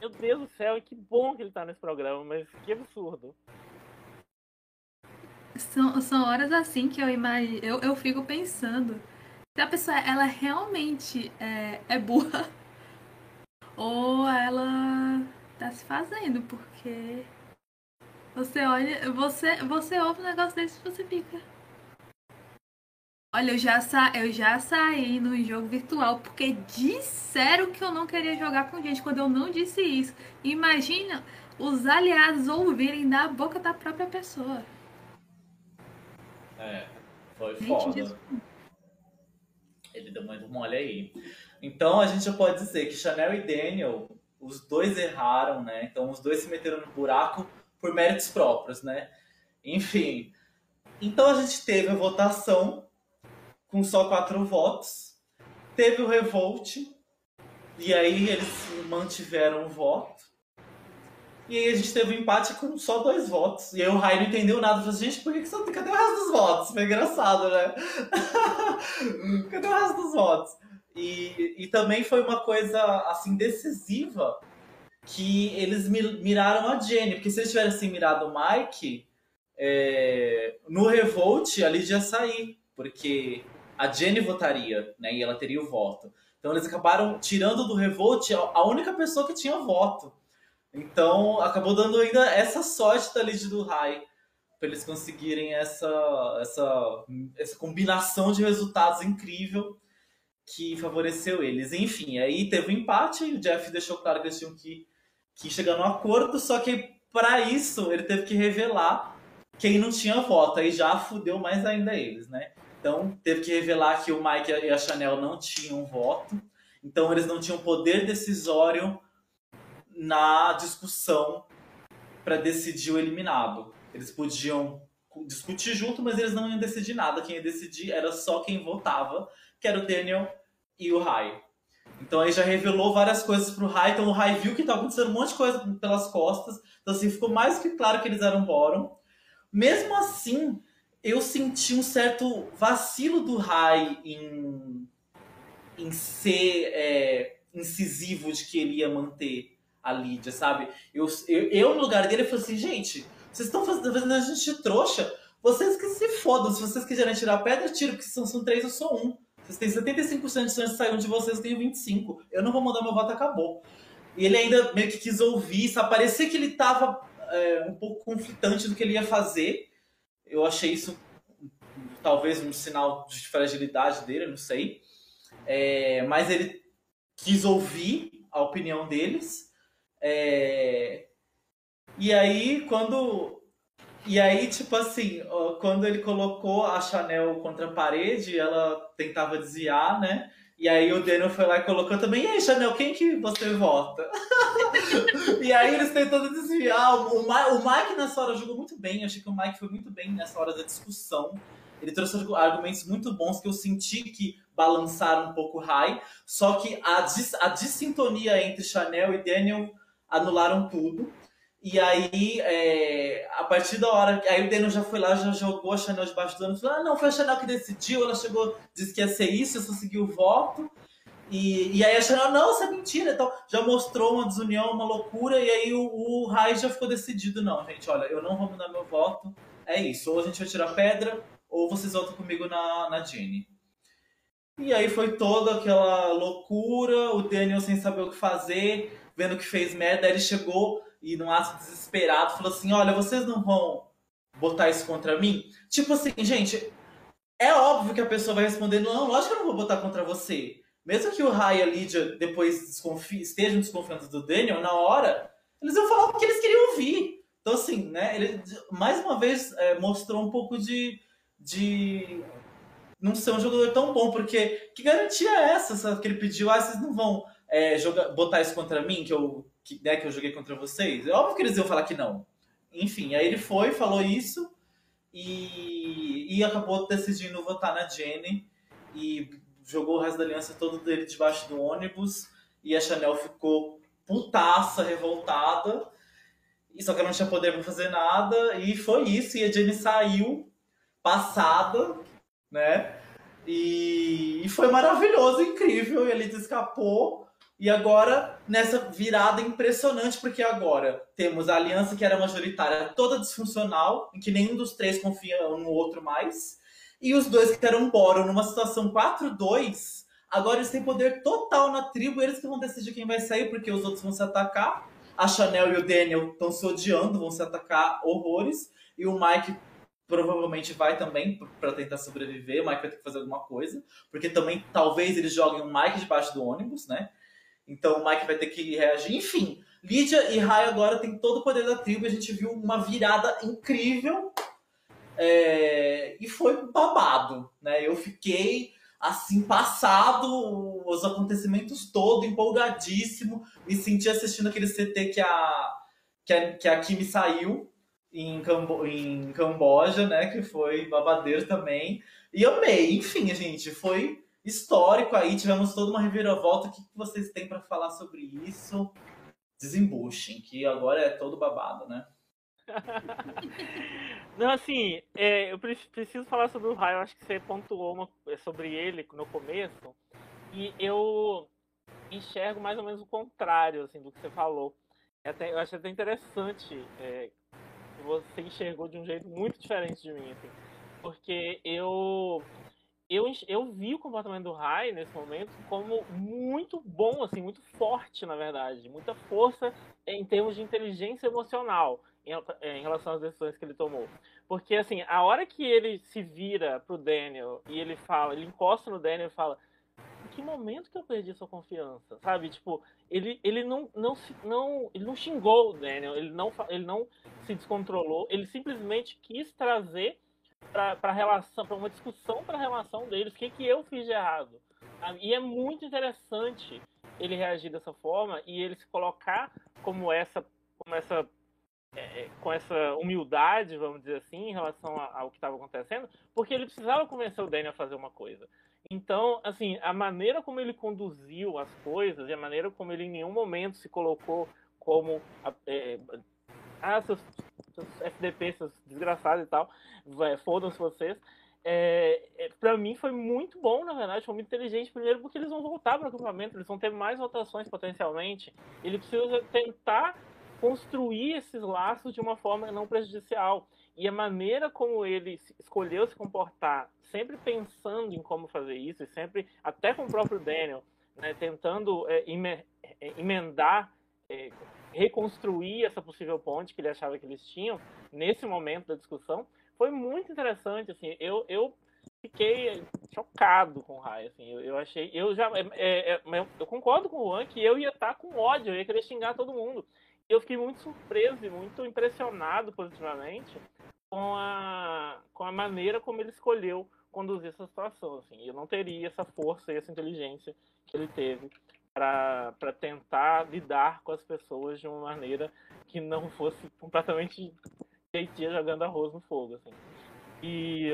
Meu Deus do céu, que bom que ele tá nesse programa, mas que absurdo. São, são horas assim que eu imagino, eu, eu fico pensando a pessoa ela realmente é, é burra ou ela tá se fazendo, porque você olha, você, você ouve um negócio desse e você fica. Olha, eu já, sa eu já saí no jogo virtual porque disseram que eu não queria jogar com gente quando eu não disse isso. Imagina os aliados ouvirem da boca da própria pessoa. É, foi gente, foda. Ele deu muito mole aí. Então a gente já pode dizer que Chanel e Daniel, os dois erraram, né? Então os dois se meteram no buraco por méritos próprios, né? Enfim. Então a gente teve a votação com só quatro votos. Teve o Revolt, e aí eles mantiveram o voto. E aí a gente teve um empate com só dois votos. E aí o Rai não entendeu nada. Falou assim, gente, por que, que você... cadê o resto dos votos? Foi engraçado, né? cadê o resto dos votos? E, e também foi uma coisa, assim, decisiva que eles miraram a Jenny. Porque se eles tivessem mirado o Mike, é... no Revolt, a Lidia ia sair. Porque a Jenny votaria, né? E ela teria o voto. Então eles acabaram tirando do Revolt a única pessoa que tinha voto. Então acabou dando ainda essa sorte da lead do Rai para eles conseguirem essa, essa, essa combinação de resultados incrível que favoreceu eles. Enfim, aí teve um empate e o Jeff deixou claro que eles tinham que, que chegar no acordo, só que para isso ele teve que revelar quem não tinha voto. Aí já fudeu mais ainda eles, né? Então, teve que revelar que o Mike e a Chanel não tinham voto. Então, eles não tinham poder decisório na discussão para decidir o eliminado. Eles podiam discutir junto, mas eles não iam decidir nada. Quem ia decidir era só quem votava, que era o Daniel e o Rai. Então aí já revelou várias coisas pro Rai. Então o Rai viu que estava acontecendo um monte de coisa pelas costas. Então assim, ficou mais que claro que eles eram bórum. Mesmo assim, eu senti um certo vacilo do Rai em, em ser é, incisivo de que ele ia manter a Lídia, sabe? Eu, eu, eu no lugar dele, eu falei assim, gente, vocês estão fazendo, a gente trouxa. Vocês que se fodam. Se vocês quiserem tirar pedra, tiro, porque são, são três, eu sou um. Vocês têm 75% de chance de sair um de vocês, eu tenho 25%. Eu não vou mudar meu voto, acabou. E ele ainda meio que quis ouvir, sabe? Parecia que ele tava é, um pouco conflitante do que ele ia fazer eu achei isso talvez um sinal de fragilidade dele, não sei. É, mas ele quis ouvir a opinião deles. É, e aí, quando. E aí, tipo assim, quando ele colocou a Chanel contra a parede, ela tentava desviar, né? E aí o Daniel foi lá e colocou também, e aí, Chanel, quem que você vota? e aí eles tentando desviar. O, o, Mike nessa hora jogou muito bem. Eu achei que o Mike foi muito bem nessa hora da discussão. Ele trouxe argumentos muito bons que eu senti que balançaram um pouco o high. Só que a, dis, a dissintonia entre Chanel e Daniel anularam tudo. E aí, é, a partir da hora. Aí o Daniel já foi lá, já jogou a Chanel debaixo do ano. Falou: ah, não, foi a Chanel que decidiu. Ela chegou, disse que ia ser isso, eu só segui o voto. E, e aí a Chanel, não, isso é mentira. Então, já mostrou uma desunião, uma loucura. E aí o, o Rai já ficou decidido: não, gente, olha, eu não vou mudar meu voto. É isso. Ou a gente vai tirar pedra, ou vocês votam comigo na, na Jenny. E aí foi toda aquela loucura. O Daniel sem saber o que fazer, vendo que fez merda. Aí ele chegou e num ato desesperado falou assim: Olha, vocês não vão botar isso contra mim? Tipo assim, gente, é óbvio que a pessoa vai responder: Não, lógico que eu não vou botar contra você. Mesmo que o Rai e a Lídia depois desconfie, estejam desconfiando do Daniel, na hora, eles vão falar o que eles queriam ouvir. Então, assim, né, ele mais uma vez é, mostrou um pouco de, de não ser um jogador tão bom, porque que garantia é essa, sabe, que ele pediu? Ah, vocês não vão é, jogar, botar isso contra mim, que eu, que, né, que eu joguei contra vocês? É óbvio que eles iam falar que não. Enfim, aí ele foi, falou isso e, e acabou decidindo votar na Jenny e jogou o resto da aliança todo dele debaixo do ônibus e a Chanel ficou putaça, revoltada. E só que ela não tinha poder pra fazer nada. E foi isso. E a Jenny saiu passada, né? E, e foi maravilhoso, incrível. E Lita escapou. E agora, nessa virada impressionante, porque agora temos a aliança que era majoritária toda disfuncional, em que nenhum dos três confia um no outro mais. E os dois que eram Boron numa situação 4-2, agora eles têm poder total na tribo, eles que vão decidir quem vai sair, porque os outros vão se atacar. A Chanel e o Daniel estão se odiando, vão se atacar horrores. E o Mike provavelmente vai também para tentar sobreviver. O Mike vai ter que fazer alguma coisa. Porque também talvez eles joguem o Mike debaixo do ônibus, né? Então o Mike vai ter que reagir. Enfim, Lydia e Rai agora têm todo o poder da tribo. A gente viu uma virada incrível. É... E foi babado, né? Eu fiquei assim, passado os acontecimentos todo, empolgadíssimo. Me senti assistindo aquele CT que a, que a, que a Kimi saiu em, Cambo, em Camboja, né? Que foi babadeiro também. E amei. Enfim, gente, foi histórico aí. Tivemos toda uma reviravolta. O que vocês têm para falar sobre isso? Desembuchem, que agora é todo babado, né? Não, assim, é, eu preciso falar sobre o Raio. Acho que você pontuou uma, é, sobre ele no começo. E eu enxergo mais ou menos o contrário assim, do que você falou. É até, eu acho até interessante é, que você enxergou de um jeito muito diferente de mim. Assim, porque eu, eu, eu vi o comportamento do Rai nesse momento como muito bom, assim, muito forte, na verdade. Muita força em termos de inteligência emocional em, relação às decisões que ele tomou. Porque, assim, a hora que ele se vira pro Daniel e ele fala, ele encosta no Daniel e fala: em que momento que eu perdi sua confiança? Sabe? Tipo, ele, ele não, não, não, ele não xingou o Daniel, ele não, ele não se descontrolou, ele simplesmente quis trazer para relação, para uma discussão para a relação deles, o que, que eu fiz de errado. E é muito interessante ele reagir dessa forma e ele se colocar como essa, como essa é, é, com essa humildade, vamos dizer assim, em relação ao que estava acontecendo, porque ele precisava convencer o Daniel a fazer uma coisa. Então, assim, a maneira como ele conduziu as coisas e a maneira como ele em nenhum momento se colocou como é, ah, seus FDP, seus desgraçados e tal, fodam-se vocês. É, é, para mim foi muito bom, na verdade, foi muito inteligente. Primeiro, porque eles vão voltar para o acampamento, eles vão ter mais votações potencialmente. Ele precisa tentar construir esses laços de uma forma não prejudicial. E a maneira como ele escolheu se comportar, sempre pensando em como fazer isso, e sempre, até com o próprio Daniel, né, tentando é, é, emendar, é, reconstruir essa possível ponte que ele achava que eles tinham nesse momento da discussão, foi muito interessante. Assim, eu, eu fiquei chocado com o Rai. Assim, eu, eu achei, eu já, é, é, eu concordo com o Juan que eu ia estar com ódio, eu ia querer xingar todo mundo eu fiquei muito surpreso e muito impressionado positivamente com a, com a maneira como ele escolheu conduzir essa situação. Assim. Eu não teria essa força e essa inteligência que ele teve para tentar lidar com as pessoas de uma maneira que não fosse completamente jeitinha jogando arroz no fogo. Assim. E.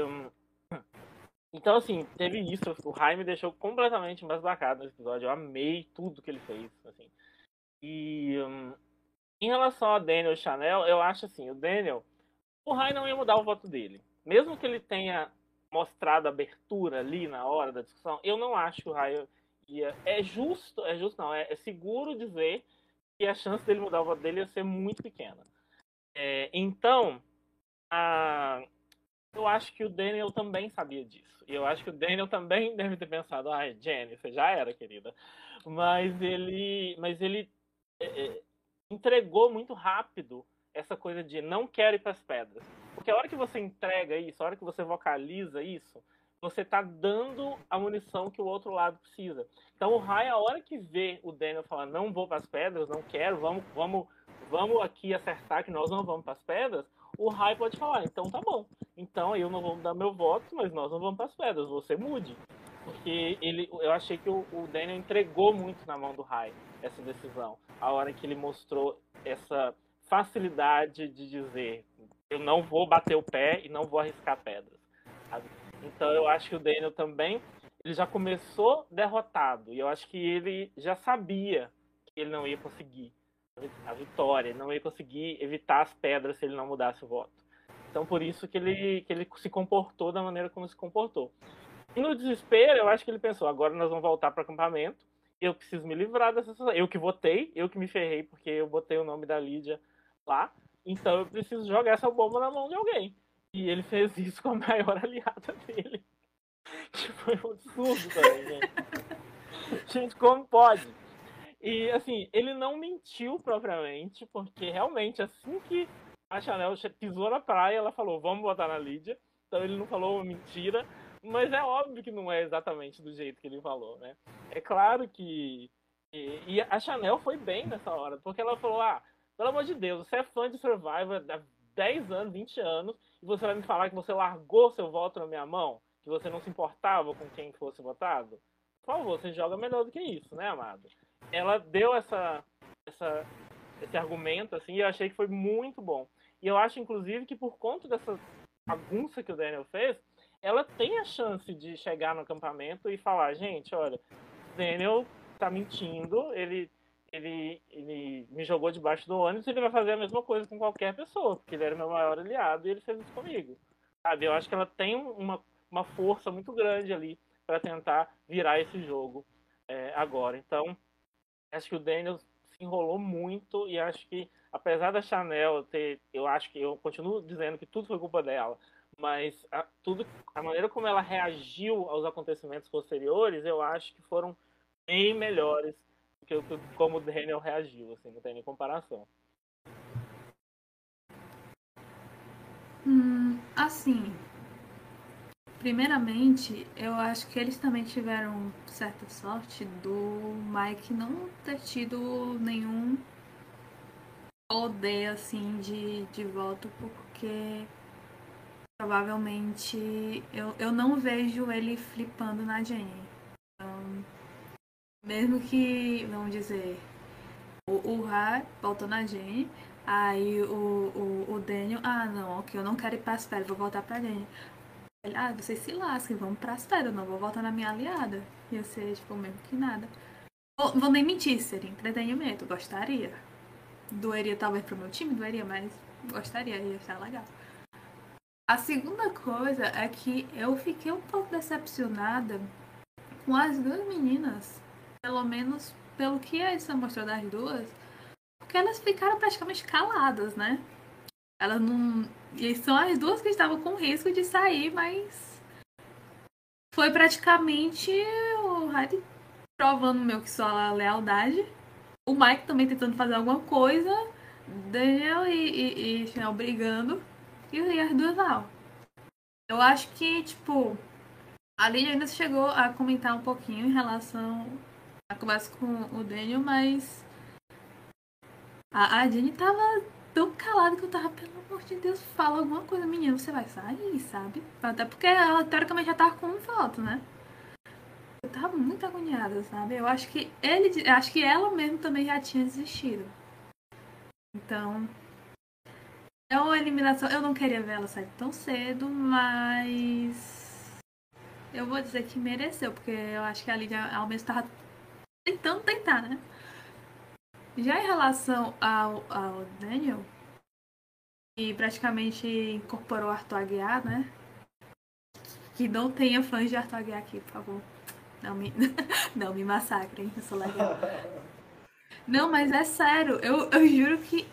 Então, assim, teve isso. O Rai me deixou completamente embasbacado nesse episódio. Eu amei tudo que ele fez. Assim. E. Um, em relação a Daniel Chanel, eu acho assim, o Daniel, o Rai não ia mudar o voto dele. Mesmo que ele tenha mostrado abertura ali na hora da discussão, eu não acho que o Rai É justo, é justo não, é, é seguro dizer que a chance dele mudar o voto dele ia ser muito pequena. É, então, a, eu acho que o Daniel também sabia disso. E eu acho que o Daniel também deve ter pensado, ai, Jenny, você já era, querida. Mas ele. Mas ele. É, é entregou muito rápido essa coisa de não quero ir para as pedras. Porque a hora que você entrega isso, a hora que você vocaliza isso, você está dando a munição que o outro lado precisa. Então o Rai, a hora que vê o Daniel falar não vou para as pedras, não quero, vamos, vamos, vamos aqui acertar que nós não vamos para as pedras, o Rai pode falar, então tá bom. Então eu não vou dar meu voto, mas nós não vamos para as pedras, você mude. Porque ele, eu achei que o, o Daniel entregou muito na mão do Rai essa decisão. A hora que ele mostrou essa facilidade de dizer eu não vou bater o pé e não vou arriscar pedras. Então eu acho que o Daniel também ele já começou derrotado e eu acho que ele já sabia que ele não ia conseguir a vitória, não ia conseguir evitar as pedras se ele não mudasse o voto. Então por isso que ele, que ele se comportou da maneira como se comportou. E no desespero, eu acho que ele pensou, agora nós vamos voltar para o acampamento, eu preciso me livrar dessa situação. Eu que votei, eu que me ferrei porque eu botei o nome da Lídia lá, então eu preciso jogar essa bomba na mão de alguém. E ele fez isso com a maior aliada dele. Que foi um absurdo também, gente. gente, como pode? E assim, ele não mentiu propriamente, porque realmente assim que a Chanel pisou na praia, ela falou, vamos botar na Lídia. Então ele não falou uma mentira, mas é óbvio que não é exatamente do jeito que ele falou, né? É claro que. E, e a Chanel foi bem nessa hora, porque ela falou: ah, pelo amor de Deus, você é fã de Survivor há 10 anos, 20 anos, e você vai me falar que você largou seu voto na minha mão? Que você não se importava com quem fosse votado? Por favor, você joga melhor do que isso, né, amado? Ela deu essa, essa, esse argumento, assim, e eu achei que foi muito bom. E eu acho, inclusive, que por conta dessa bagunça que o Daniel fez, ela tem a chance de chegar no acampamento e falar, gente, olha, Daniel tá mentindo, ele, ele, ele me jogou debaixo do ônibus, ele vai fazer a mesma coisa com qualquer pessoa, porque ele era meu maior aliado e ele fez isso comigo. Sabe? Eu acho que ela tem uma, uma força muito grande ali para tentar virar esse jogo é, agora. Então, acho que o Daniel se enrolou muito e acho que apesar da Chanel ter, eu acho que eu continuo dizendo que tudo foi culpa dela, mas a, tudo, a maneira como ela reagiu aos acontecimentos posteriores, eu acho que foram bem melhores que como o Daniel reagiu, assim, não tem nem comparação. Hum, assim, primeiramente, eu acho que eles também tiveram certa sorte do Mike não ter tido nenhum odeio assim de, de voto, porque provavelmente eu, eu não vejo ele flipando na Jenny. Mesmo que, vamos dizer, o, o Ra voltou na Jenny, aí o, o, o Daniel, ah não, ok, eu não quero ir para as pedras, vou voltar pra Jenny. Ele, ah, vocês se lasquem, vamos para as pedras, não vou voltar na minha aliada. Ia ser, tipo, mesmo que nada. Vou, vou nem mentir, seria entretenimento, gostaria. Doeria talvez pro meu time, doeria, mas gostaria, ia estar legal. A segunda coisa é que eu fiquei um pouco decepcionada com as duas meninas. Pelo menos pelo que a edição mostrou das duas. Porque elas ficaram praticamente caladas, né? Elas não. E são as duas que estavam com risco de sair, mas. Foi praticamente o Harry provando meu que só a lealdade. O Mike também tentando fazer alguma coisa. Daniel e, e, e Chanel brigando e as duas não. Eu acho que, tipo, a Lídia ainda chegou a comentar um pouquinho em relação conversa com o Daniel, mas a, a Jenny tava tão calada que eu tava, pelo amor de Deus, fala alguma coisa, menina, você vai sair, sabe? Até porque ela teoricamente já tava com um voto, né? Eu tava muito agoniada, sabe? Eu acho que ele, acho que ela mesmo também já tinha desistido. Então, é uma eliminação. Eu não queria ver ela sair tão cedo, mas. Eu vou dizer que mereceu, porque eu acho que a Lídia ao menos estava tentando tentar, né? Já em relação ao, ao Daniel, que praticamente incorporou Arthur Aguiar, né? Que não tenha fãs de Arthur Aguiar aqui, por favor. Não me, não me massacrem, eu sou legal. Não, mas é sério, eu, eu juro que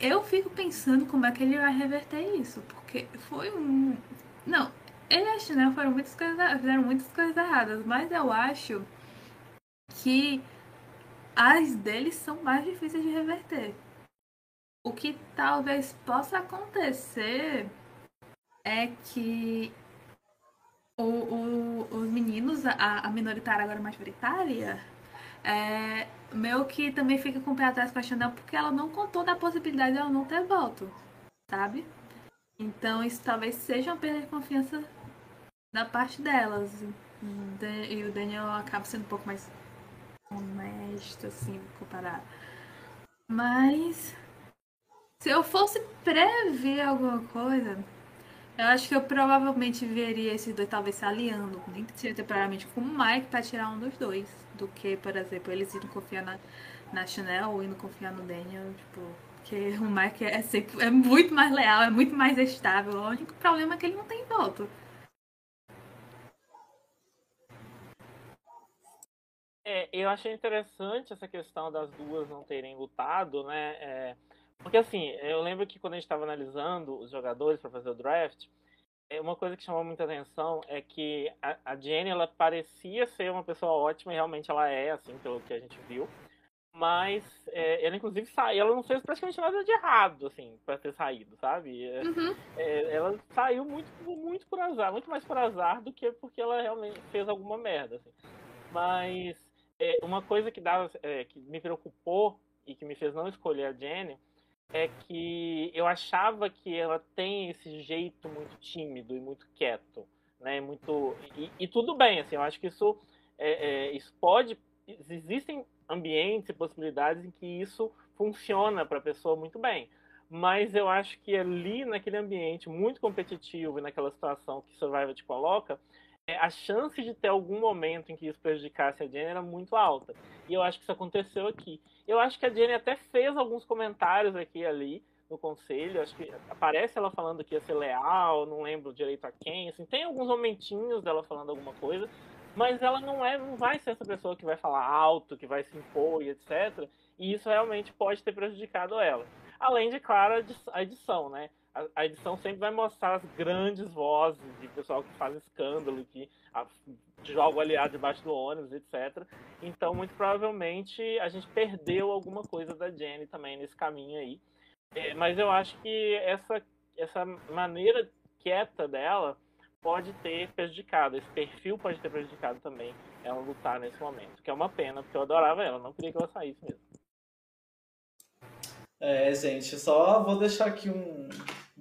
eu fico pensando como é que ele vai reverter isso, porque foi um. Não, ele a Chanel foram muitas coisas, fizeram muitas coisas erradas, mas eu acho que as deles são mais difíceis de reverter. O que talvez possa acontecer é que o, o, os meninos, a, a minoritária agora majoritária, é, meu que também fica com o pé atrás com a Chanel porque ela não contou da possibilidade de ela não ter voto, sabe? Então isso talvez seja uma perda de confiança da parte delas. E o Daniel acaba sendo um pouco mais honesto, assim, comparar. Mas se eu fosse prever alguma coisa, Eu acho que eu provavelmente veria esses dois talvez se aliando, nem que seja temporariamente com o Mike pra tirar um dos dois. Do que, por exemplo, eles indo confiar na, na Chanel ou indo confiar no Daniel, tipo. Porque o Mike é, sempre, é muito mais leal, é muito mais estável. O único problema é que ele não tem voto. É, eu achei interessante essa questão das duas não terem lutado, né? É, porque assim, eu lembro que quando a gente estava analisando os jogadores para fazer o draft, é, uma coisa que chamou muita atenção é que a, a Jenny ela parecia ser uma pessoa ótima e realmente ela é, assim, pelo que a gente viu. Mas é, ela inclusive saiu, ela não fez praticamente nada de errado, assim, para ter saído, sabe? É, Uhum. é, ela saiu muito, muito por azar, muito mais por azar do que porque ela realmente fez alguma merda, assim. Mas é, uma coisa que, dava, é, que me preocupou e que me fez não escolher a Jenny é que eu achava que ela tem esse jeito muito tímido e muito quieto, né? Muito e, e tudo bem, assim, eu acho que isso, é, é, isso pode existem ambientes e possibilidades em que isso funciona para a pessoa muito bem. Mas eu acho que ali naquele ambiente muito competitivo e naquela situação que Survivor te coloca, a chance de ter algum momento em que isso prejudicasse a Jenny era muito alta. E eu acho que isso aconteceu aqui. Eu acho que a Jenny até fez alguns comentários aqui e ali no conselho. Acho que aparece ela falando que ia ser leal, não lembro direito a quem. Assim, tem alguns momentinhos dela falando alguma coisa, mas ela não é, não vai ser essa pessoa que vai falar alto, que vai se impor e etc. E isso realmente pode ter prejudicado ela. Além de, claro, a edição, né? A edição sempre vai mostrar as grandes vozes de pessoal que faz escândalo, que joga o aliado debaixo do ônibus, etc. Então, muito provavelmente, a gente perdeu alguma coisa da Jenny também nesse caminho aí. É, mas eu acho que essa, essa maneira quieta dela pode ter prejudicado, esse perfil pode ter prejudicado também ela lutar nesse momento, que é uma pena, porque eu adorava ela, não queria que ela saísse mesmo. É, gente, só vou deixar aqui um,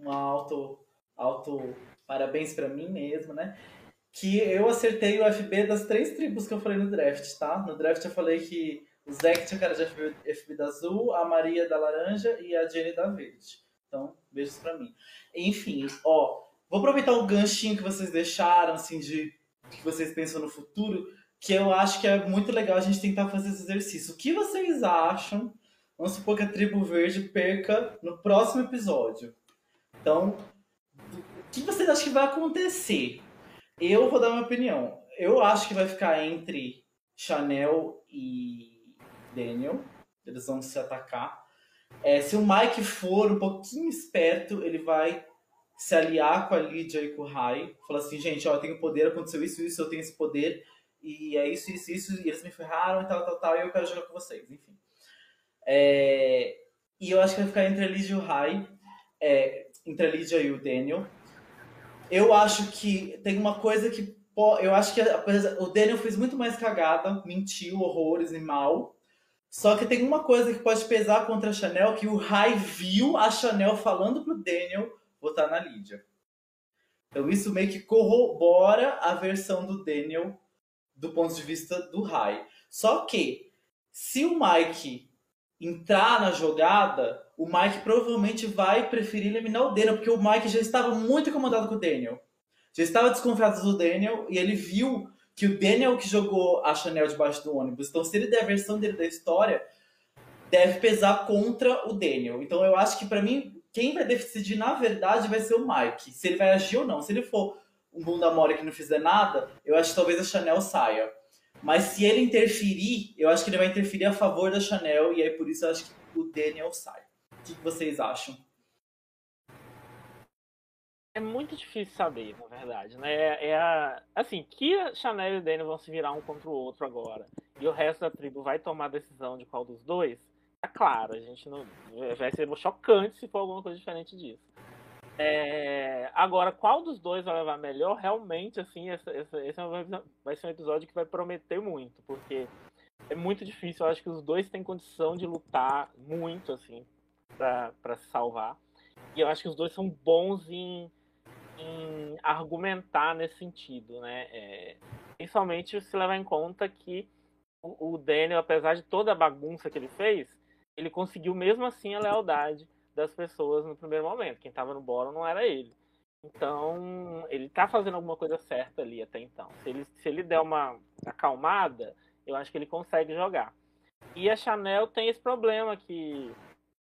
um alto, alto parabéns para mim mesmo, né? Que eu acertei o FB das três tribos que eu falei no draft, tá? No draft eu falei que o Zeke tinha cara de FB, FB da azul, a Maria da laranja e a Jenny da verde. Então, beijos pra mim. Enfim, ó, vou aproveitar o ganchinho que vocês deixaram, assim, de que vocês pensam no futuro, que eu acho que é muito legal a gente tentar fazer esse exercício. O que vocês acham? Vamos supor que a tribo verde perca no próximo episódio. Então, o que vocês acham que vai acontecer? Eu vou dar minha opinião. Eu acho que vai ficar entre Chanel e Daniel. Eles vão se atacar. É, se o Mike for um pouquinho esperto, ele vai se aliar com a Lydia e com o Rai. Falar assim, gente, ó, eu tenho poder, aconteceu isso, isso, eu tenho esse poder. E é isso, isso, isso, e eles me ferraram e tal, tal, tal, e eu quero jogar com vocês. Enfim. É, e eu acho que vai ficar entre a Lydia e o Rai. É, entre a Lydia e o Daniel. Eu acho que tem uma coisa que. Eu acho que o Daniel fez muito mais cagada, mentiu, horrores e mal. Só que tem uma coisa que pode pesar contra a Chanel, que o Rai viu a Chanel falando pro Daniel votar na Lídia. Então isso meio que corrobora a versão do Daniel do ponto de vista do Rai. Só que, se o Mike entrar na jogada, o Mike provavelmente vai preferir eliminar o Daniel, porque o Mike já estava muito incomodado com o Daniel. Já estava desconfiado do Daniel e ele viu que o Daniel que jogou a Chanel debaixo do ônibus. Então, se ele der a versão dele da história, deve pesar contra o Daniel. Então, eu acho que para mim, quem vai decidir na verdade vai ser o Mike, se ele vai agir ou não. Se ele for um bunda mole que não fizer nada, eu acho que talvez a Chanel saia. Mas se ele interferir, eu acho que ele vai interferir a favor da Chanel e aí por isso eu acho que o Daniel sai. O que vocês acham? É muito difícil saber, na verdade, né? É a, assim, que a Chanel e o Daniel vão se virar um contra o outro agora e o resto da tribo vai tomar a decisão de qual dos dois, é claro, a gente não. Vai ser chocante se for alguma coisa diferente disso. É, agora, qual dos dois vai levar melhor? Realmente, assim, esse, esse vai ser um episódio que vai prometer muito, porque é muito difícil. Eu acho que os dois têm condição de lutar muito, assim, para se salvar. E eu acho que os dois são bons em, em argumentar nesse sentido, né? É, principalmente se levar em conta que o, o Daniel, apesar de toda a bagunça que ele fez, ele conseguiu mesmo assim a lealdade das pessoas no primeiro momento. Quem estava no bolo não era ele. Então, ele tá fazendo alguma coisa certa ali até então. Se ele, se ele der uma acalmada, eu acho que ele consegue jogar. E a Chanel tem esse problema que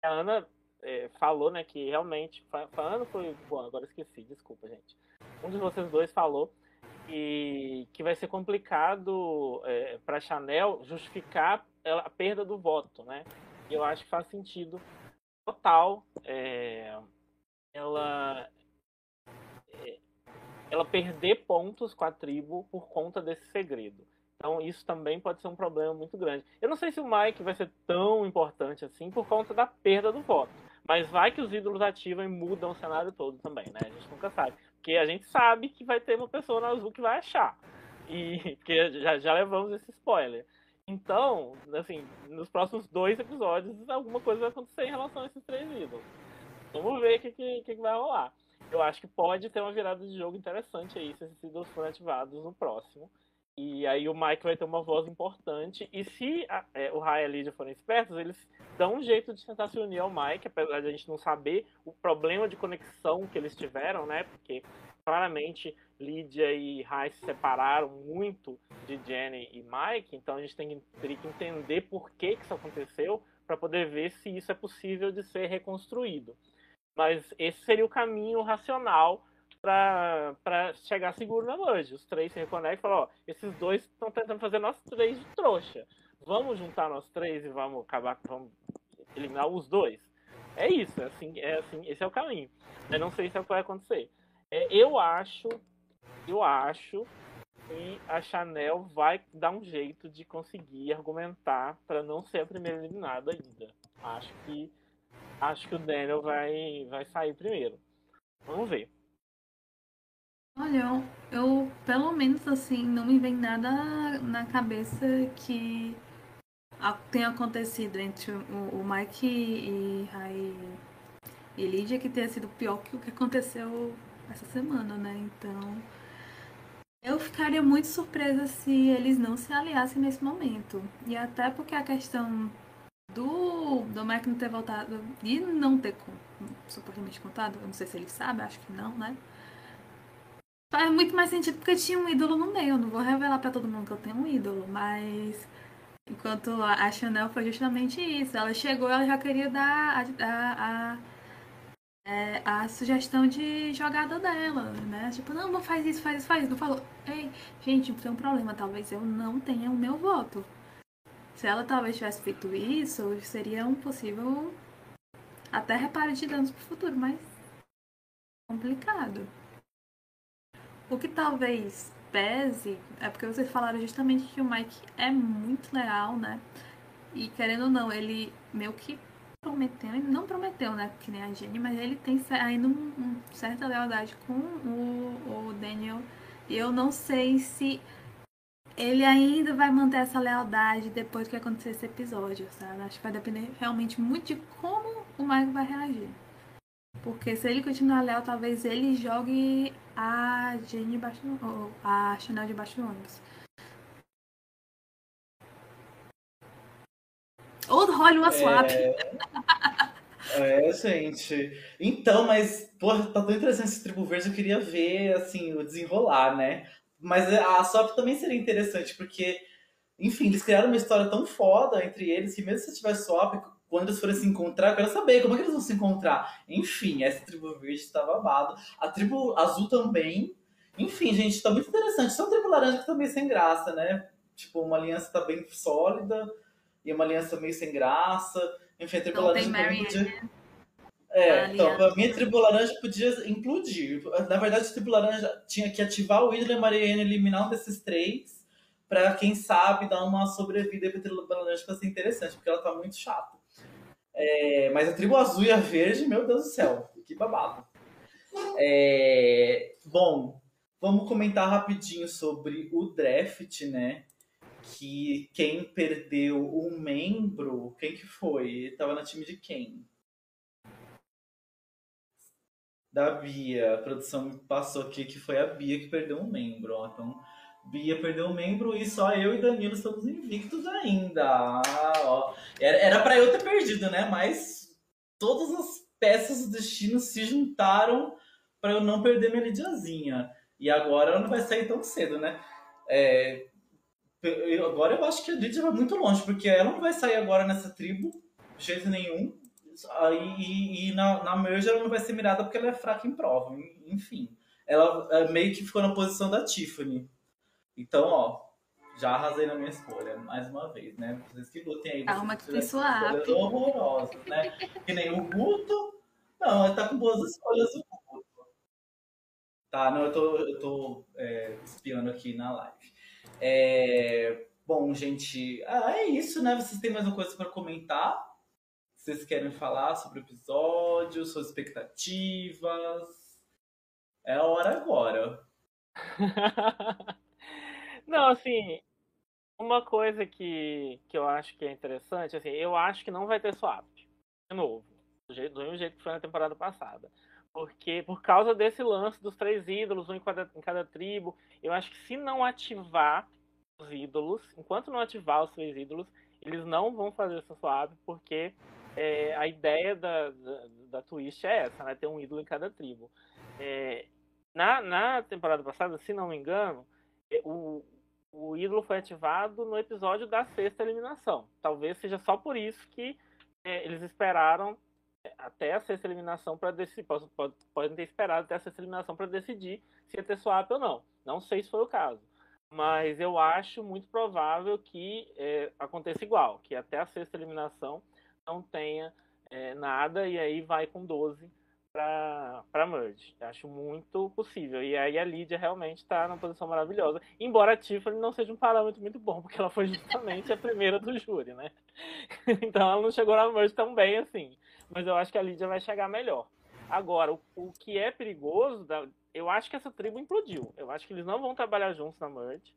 a Ana é, falou, né, que realmente. A Ana foi. Bom, agora esqueci, desculpa, gente. Um de vocês dois falou que, que vai ser complicado é, para a Chanel justificar a perda do voto, né? E eu acho que faz sentido total é, ela é, ela perder pontos com a tribo por conta desse segredo. Então isso também pode ser um problema muito grande. Eu não sei se o Mike vai ser tão importante assim por conta da perda do voto. Mas vai que os ídolos ativam e mudam o cenário todo também, né? A gente nunca sabe. Porque a gente sabe que vai ter uma pessoa no azul que vai achar. E porque já, já levamos esse spoiler. Então, assim, nos próximos dois episódios, alguma coisa vai acontecer em relação a esses três ídolos. Vamos ver o que, que, que vai rolar. Eu acho que pode ter uma virada de jogo interessante aí se esses ídolos forem ativados no próximo. E aí o Mike vai ter uma voz importante. E se a, é, o Rai e a Lídia forem espertos, eles dão um jeito de tentar se unir ao Mike, apesar de a gente não saber o problema de conexão que eles tiveram, né? Porque claramente Lídia e Rai se separaram muito de Jenny e Mike, então a gente tem que, teria que entender por que, que isso aconteceu para poder ver se isso é possível de ser reconstruído. Mas esse seria o caminho racional para chegar seguro na merge. Os três se reconectam e falam, ó, esses dois estão tentando fazer nós três de trouxa. Vamos juntar nós três e vamos acabar, vamos eliminar os dois. É isso, é assim, é assim, esse é o caminho. Eu não sei se é o que vai acontecer. É, eu acho, eu acho que a Chanel vai dar um jeito de conseguir argumentar para não ser a primeira eliminada ainda. Acho que acho que o Daniel vai vai sair primeiro. Vamos ver. Olha, eu, eu, pelo menos assim, não me vem nada na cabeça que tenha acontecido entre o, o Mike e, e, e Lídia que tenha sido pior que o que aconteceu essa semana, né? Então eu ficaria muito surpresa se eles não se aliassem nesse momento. E até porque a questão do, do Mike não ter voltado e não ter supostamente contado, eu não sei se ele sabe, acho que não, né? Faz muito mais sentido porque tinha um ídolo no meio. Eu não vou revelar para todo mundo que eu tenho um ídolo, mas. Enquanto a Chanel foi justamente isso. Ela chegou, ela já queria dar a, a, a, é, a sugestão de jogada dela, né? Tipo, não, não faz isso, faz isso, faz isso. Não falou, ei, gente, tem um problema, talvez eu não tenha o meu voto. Se ela talvez tivesse feito isso, seria um possível até reparo de danos pro futuro, mas complicado. O que talvez pese é porque vocês falaram justamente que o Mike é muito leal, né? E querendo ou não, ele meio que prometeu, ele não prometeu, né? Que nem a Jenny, mas ele tem ainda um, um certa lealdade com o, o Daniel. E eu não sei se ele ainda vai manter essa lealdade depois que acontecer esse episódio, sabe? Acho que vai depender realmente muito de como o Mike vai reagir. Porque se ele continuar leal, talvez ele jogue a Jane debaixo do, a Chanel debaixo do ônibus. Ou role uma swap. É... é, gente. Então, mas, porra, tá tão interessante esse tribo verde, eu queria ver, assim, o desenrolar, né? Mas a swap também seria interessante, porque, enfim, eles criaram uma história tão foda entre eles que mesmo se tiver swap, quando eles forem se encontrar, eu quero saber como é que eles vão se encontrar. Enfim, essa tribo verde está babado. A tribo azul também. Enfim, gente, tá muito interessante. Só a tribo laranja que tá sem graça, né? Tipo, uma aliança tá bem sólida e uma aliança meio sem graça. Enfim, a tribo Não laranja podia. É, então, a minha tribo laranja podia implodir. Na verdade, a tribo laranja tinha que ativar o Hydra e a Mariana eliminar um desses três para quem sabe dar uma sobrevida pra tribo laranja pra ser interessante, porque ela tá muito chata. É, mas a tribo azul e a verde, meu Deus do céu, que babado. É, bom, vamos comentar rapidinho sobre o draft, né? Que quem perdeu um membro, quem que foi? Tava no time de quem? Da Bia. A produção passou aqui que foi a Bia que perdeu um membro. Ó. Então, Bia perdeu um membro e só eu e Danilo estamos invictos ainda. Ó. Era para eu ter perdido, né? Mas todas as peças do destino se juntaram para eu não perder minha Lidiazinha. E agora ela não vai sair tão cedo, né? É, eu, agora eu acho que a Lidia vai muito longe, porque ela não vai sair agora nessa tribo, de jeito nenhum. E, e, na, na merge ela não vai ser mirada porque ela é fraca em prova. Enfim, ela é, meio que ficou na posição da Tiffany. Então, ó, já arrasei na minha escolha, mais uma vez, né? Vocês que lutem aí. Calma que horrorosas, né? que nem o Guto. Não, ele tá com boas escolhas o Guto. Tá, não, eu tô, eu tô é, espiando aqui na live. É, bom, gente, ah, é isso, né? Vocês têm mais uma coisa para comentar? Vocês querem falar sobre o episódio, suas expectativas? É a hora agora. não, assim, uma coisa que, que eu acho que é interessante, assim, eu acho que não vai ter swap. De novo. Do, mesmo jeito que foi na temporada passada. Porque, por causa desse lance dos três ídolos, um em cada, em cada tribo, eu acho que se não ativar os ídolos, enquanto não ativar os três ídolos, eles não vão fazer essa swap, porque é, a ideia da, da, da, Twist é essa, né? Ter um ídolo em cada tribo. É, na, na temporada passada, se não me engano, é, o, o ídolo foi ativado no episódio da sexta eliminação. Talvez seja só por isso que é, eles esperaram até a sexta eliminação para decidir. Podem ter esperado até a sexta eliminação para decidir se ia ter swap ou não. Não sei se foi o caso. Mas eu acho muito provável que é, aconteça igual, que até a sexta eliminação não tenha é, nada e aí vai com 12 para merge. Acho muito possível. E aí a Lídia realmente está numa posição maravilhosa. Embora a Tiffany não seja um parâmetro muito bom, porque ela foi justamente a primeira do júri, né? então ela não chegou na merge tão bem assim mas eu acho que a Lídia vai chegar melhor. Agora, o, o que é perigoso, eu acho que essa tribo implodiu. Eu acho que eles não vão trabalhar juntos na merge.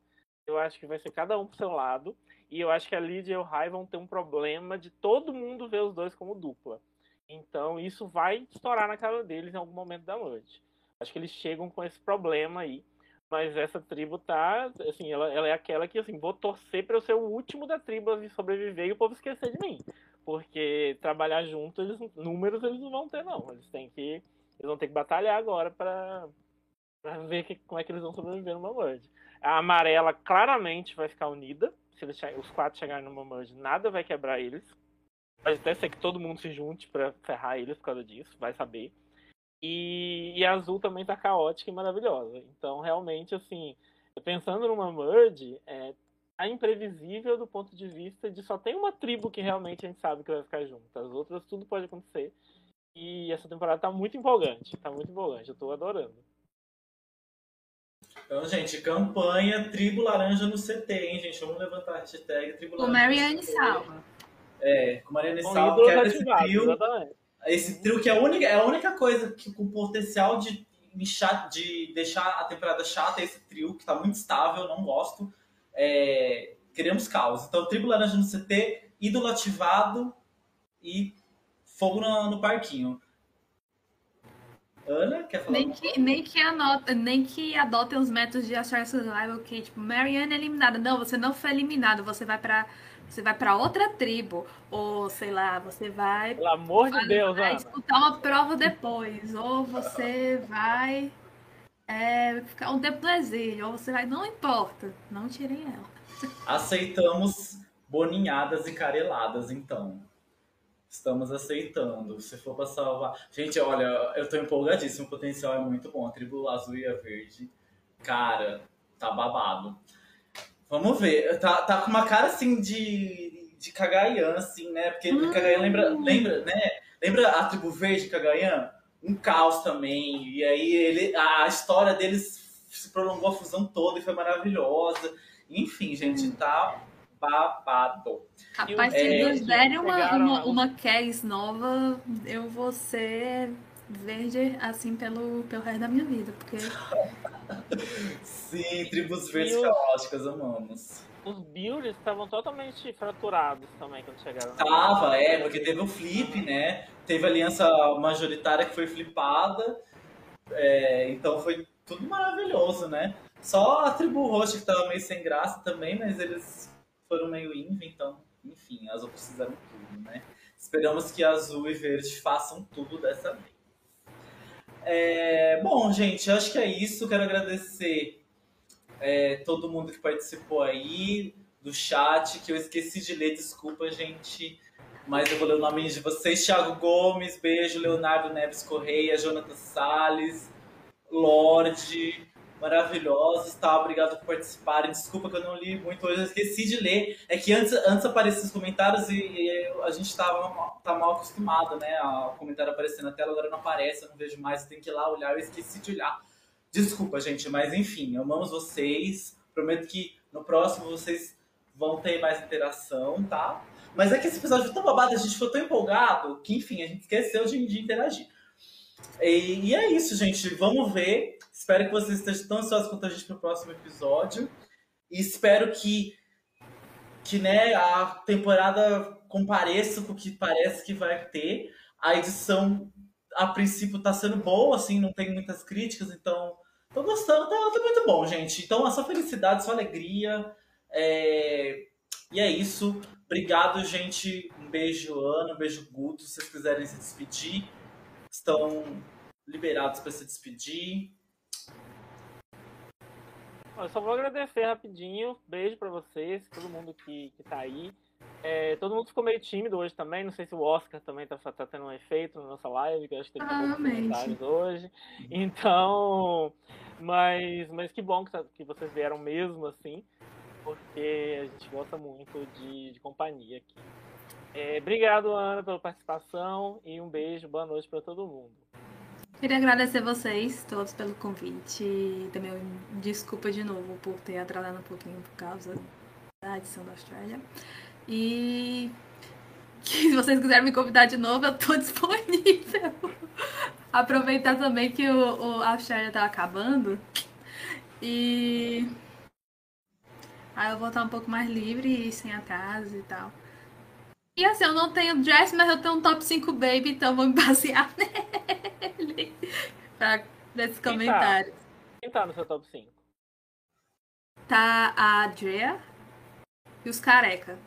Eu acho que vai ser cada um pro seu lado. E eu acho que a Lídia e o Rai vão ter um problema de todo mundo ver os dois como dupla. Então isso vai estourar na cara deles em algum momento da noite. Acho que eles chegam com esse problema aí. Mas essa tribo tá, assim, ela, ela é aquela que, assim, vou torcer para eu ser o último da tribo a sobreviver e o povo esquecer de mim. Porque trabalhar junto, eles, números eles não vão ter, não. Eles têm que. Eles vão ter que batalhar agora para ver que, como é que eles vão sobreviver numa merge. A amarela claramente vai ficar unida. Se eles, os quatro chegarem numa merge, nada vai quebrar eles. Pode até ser que todo mundo se junte para ferrar eles por causa disso, vai saber. E, e a azul também tá caótica e maravilhosa. Então, realmente, assim, pensando numa merge, é, a imprevisível do ponto de vista de só tem uma tribo que realmente a gente sabe que vai ficar junto. As outras tudo pode acontecer. E essa temporada tá muito empolgante. Tá muito empolgante. Eu tô adorando. Então, gente, campanha Tribo Laranja no CT, hein, gente? Vamos levantar a hashtag Tribo Laranja. Com Marianne Salva. É, com Marianne Salva, que é esse trio. Esse trio que é a única, é a única coisa que com potencial de, de deixar a temporada chata é esse trio, que tá muito estável, não gosto é, queremos caos. Então, Tribo Laranja no CT, ídolo ativado e fogo no, no parquinho. Ana, quer falar? Nem que, nem que, anota, nem que adotem os métodos de achar survival que, tipo, Marianne é eliminada. Não, você não foi eliminado, você vai pra. Você vai para outra tribo, ou sei lá, você vai. Pelo amor de Deus, vai disputar uma prova depois, ou você vai é, ficar um tempo no exílio, ou você vai, não importa, não tirem ela. Aceitamos boninhadas e careladas, então. Estamos aceitando. Se for pra salvar. Gente, olha, eu tô empolgadíssimo. O potencial é muito bom. A tribo azul e a verde. Cara, tá babado. Vamos ver. Tá, tá com uma cara assim de, de Cagayan, assim, né? Porque hum. Lembra, lembra, né? Lembra a tribo verde Cagayan? Um caos também. E aí ele, a história deles se prolongou a fusão toda e foi maravilhosa. Enfim, gente, tá babado. Rapaz, se é, nos derem uma, uma, uma Cass nova, eu vou ser verde assim pelo, pelo resto da minha vida, porque. Sim, tribos verdes caóticas, amamos os builds estavam totalmente fraturados também quando chegaram. Tava, é, porque teve o flip, né? Teve aliança majoritária que foi flipada. É, então foi tudo maravilhoso, né? Só a tribo roxa que tava meio sem graça também, mas eles foram meio inv, então, enfim, as outras fizeram tudo, né? Esperamos que azul e verde façam tudo dessa vez. É, bom, gente, acho que é isso. Quero agradecer é, todo mundo que participou aí do chat, que eu esqueci de ler, desculpa, gente. Mas eu vou ler o nome de vocês. Thiago Gomes, beijo. Leonardo Neves Correia, Jonathan Salles, Lorde, maravilhosos, tá? Obrigado por participarem. Desculpa que eu não li muito hoje, eu esqueci de ler. É que antes, antes apareciam os comentários e, e a gente tava, tá mal acostumado, né? O comentário aparecendo na tela, agora não aparece, eu não vejo mais, tenho que ir lá olhar, eu esqueci de olhar. Desculpa, gente, mas enfim, amamos vocês. Prometo que no próximo vocês vão ter mais interação, tá? Mas é que esse episódio foi tão babado, a gente ficou tão empolgado que, enfim, a gente esqueceu de, de interagir. E, e, é isso, gente. Vamos ver. Espero que vocês estejam tão ansiosos quanto a gente para o próximo episódio. E espero que, que né, a temporada compareça com o que parece que vai ter. A edição, a princípio, está sendo boa, assim, não tem muitas críticas, então. Tô gostando, tá, tá muito bom, gente. Então, a sua felicidade, sua alegria. É... E é isso. Obrigado, gente. Um beijo, Ana. Um beijo, Guto. Se vocês quiserem se despedir, estão liberados para se despedir. Eu só vou agradecer rapidinho. Beijo para vocês, todo mundo que, que tá aí. É, todo mundo ficou meio tímido hoje também. Não sei se o Oscar também tá, tá tendo um efeito na nossa live, que eu acho que tem ah, comentários hoje. Então, mas, mas que bom que, tá, que vocês vieram mesmo assim porque a gente gosta muito de, de companhia aqui. É, obrigado, Ana, pela participação e um beijo, boa noite para todo mundo. Queria agradecer vocês todos pelo convite e também desculpa de novo por ter atrasado um pouquinho por causa da edição da Austrália. E se vocês quiserem me convidar de novo, eu estou disponível. Aproveitar também que o, o a Austrália está acabando. E Aí eu vou estar um pouco mais livre e sem atraso e tal. E assim, eu não tenho dress, mas eu tenho um top 5 baby, então vou me basear nele. pra, nesses Quem tá? comentários. Tá? Quem tá no seu top 5? Tá a Drea e os careca.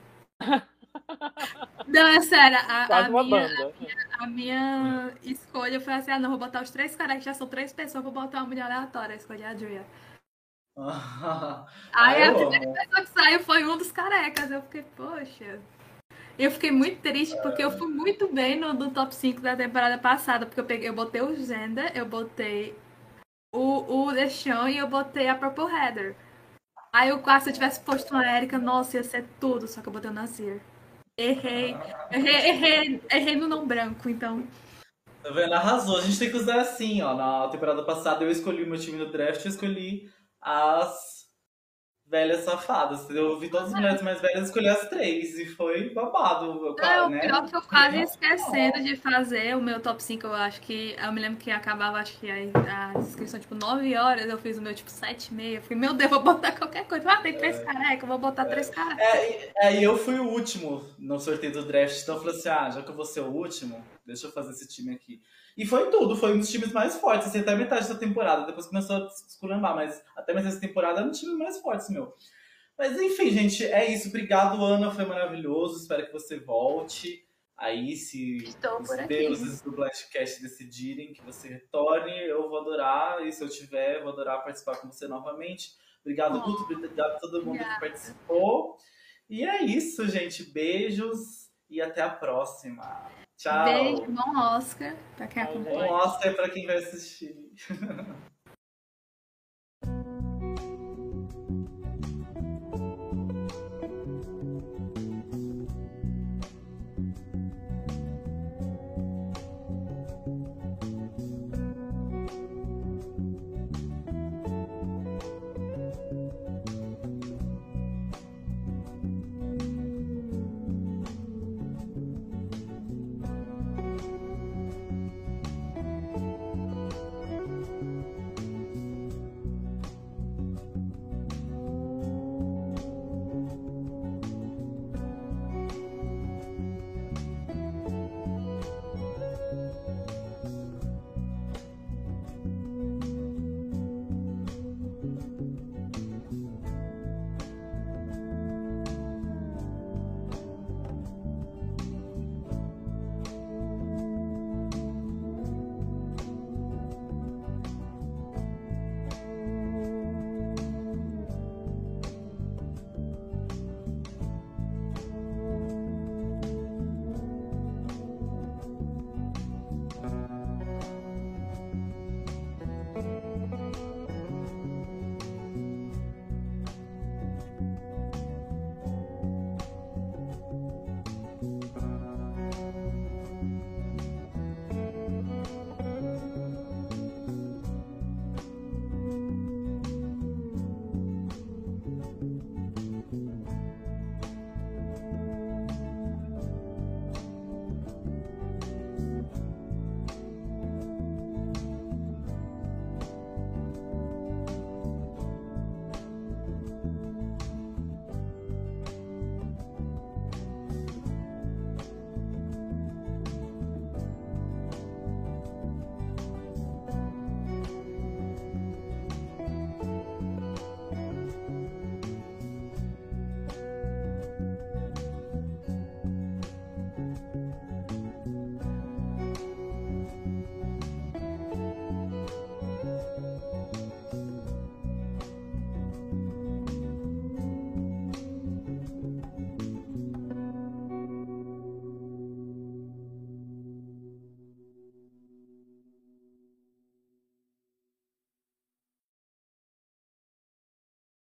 Não, é sério, a, a, minha, a, minha, a, minha, escolha foi assim, ah não, vou botar os três carecas, já são três pessoas, vou botar uma mulher aleatória, escolhi a Drea. Aí a primeira pessoa que saiu foi um dos carecas. Eu fiquei, poxa. Eu fiquei muito triste porque eu fui muito bem no, no top 5 da temporada passada. Porque eu peguei, eu botei o Zenda, eu botei o, o Deshaun e eu botei a Purple Heather. Aí eu quase se eu tivesse posto uma Erika, nossa, ia ser tudo, só que eu botei o Nasir. Errei. Errei, errei, errei no não branco, então. Tá vendo? Arrasou. A gente tem que usar assim, ó. Na temporada passada eu escolhi o meu time no draft, eu escolhi as velhas safadas. Eu vi todas as mulheres mais velhas escolher as três e foi babado. Não, né? o pior que eu quase esquecendo de fazer o meu top 5, eu acho que. Eu me lembro que acabava, acho que a, a inscrição, tipo, 9 horas, eu fiz o meu tipo 7 e meia. Falei, meu Deus, vou botar qualquer coisa. Ah, tem três é. carecas, vou botar é. três carecas. É, é, e eu fui o último no sorteio do draft, então eu falei assim: ah, já que eu vou ser o último, deixa eu fazer esse time aqui. E foi tudo, foi um dos times mais fortes, assim, até metade da temporada. Depois começou a escurambar, mas até metade da temporada era um time mais forte, meu. Mas enfim, gente, é isso. Obrigado, Ana, foi maravilhoso. Espero que você volte. Aí, se os deuses do Blastcast decidirem que você retorne, eu vou adorar. E se eu tiver, eu vou adorar participar com você novamente. Obrigado, oh. Guto. Obrigado a todo mundo Obrigada. que participou. E é isso, gente. Beijos e até a próxima. Tchau. Beijo, bom Oscar pra quem acompanha. Bom Oscar pra quem vai assistir.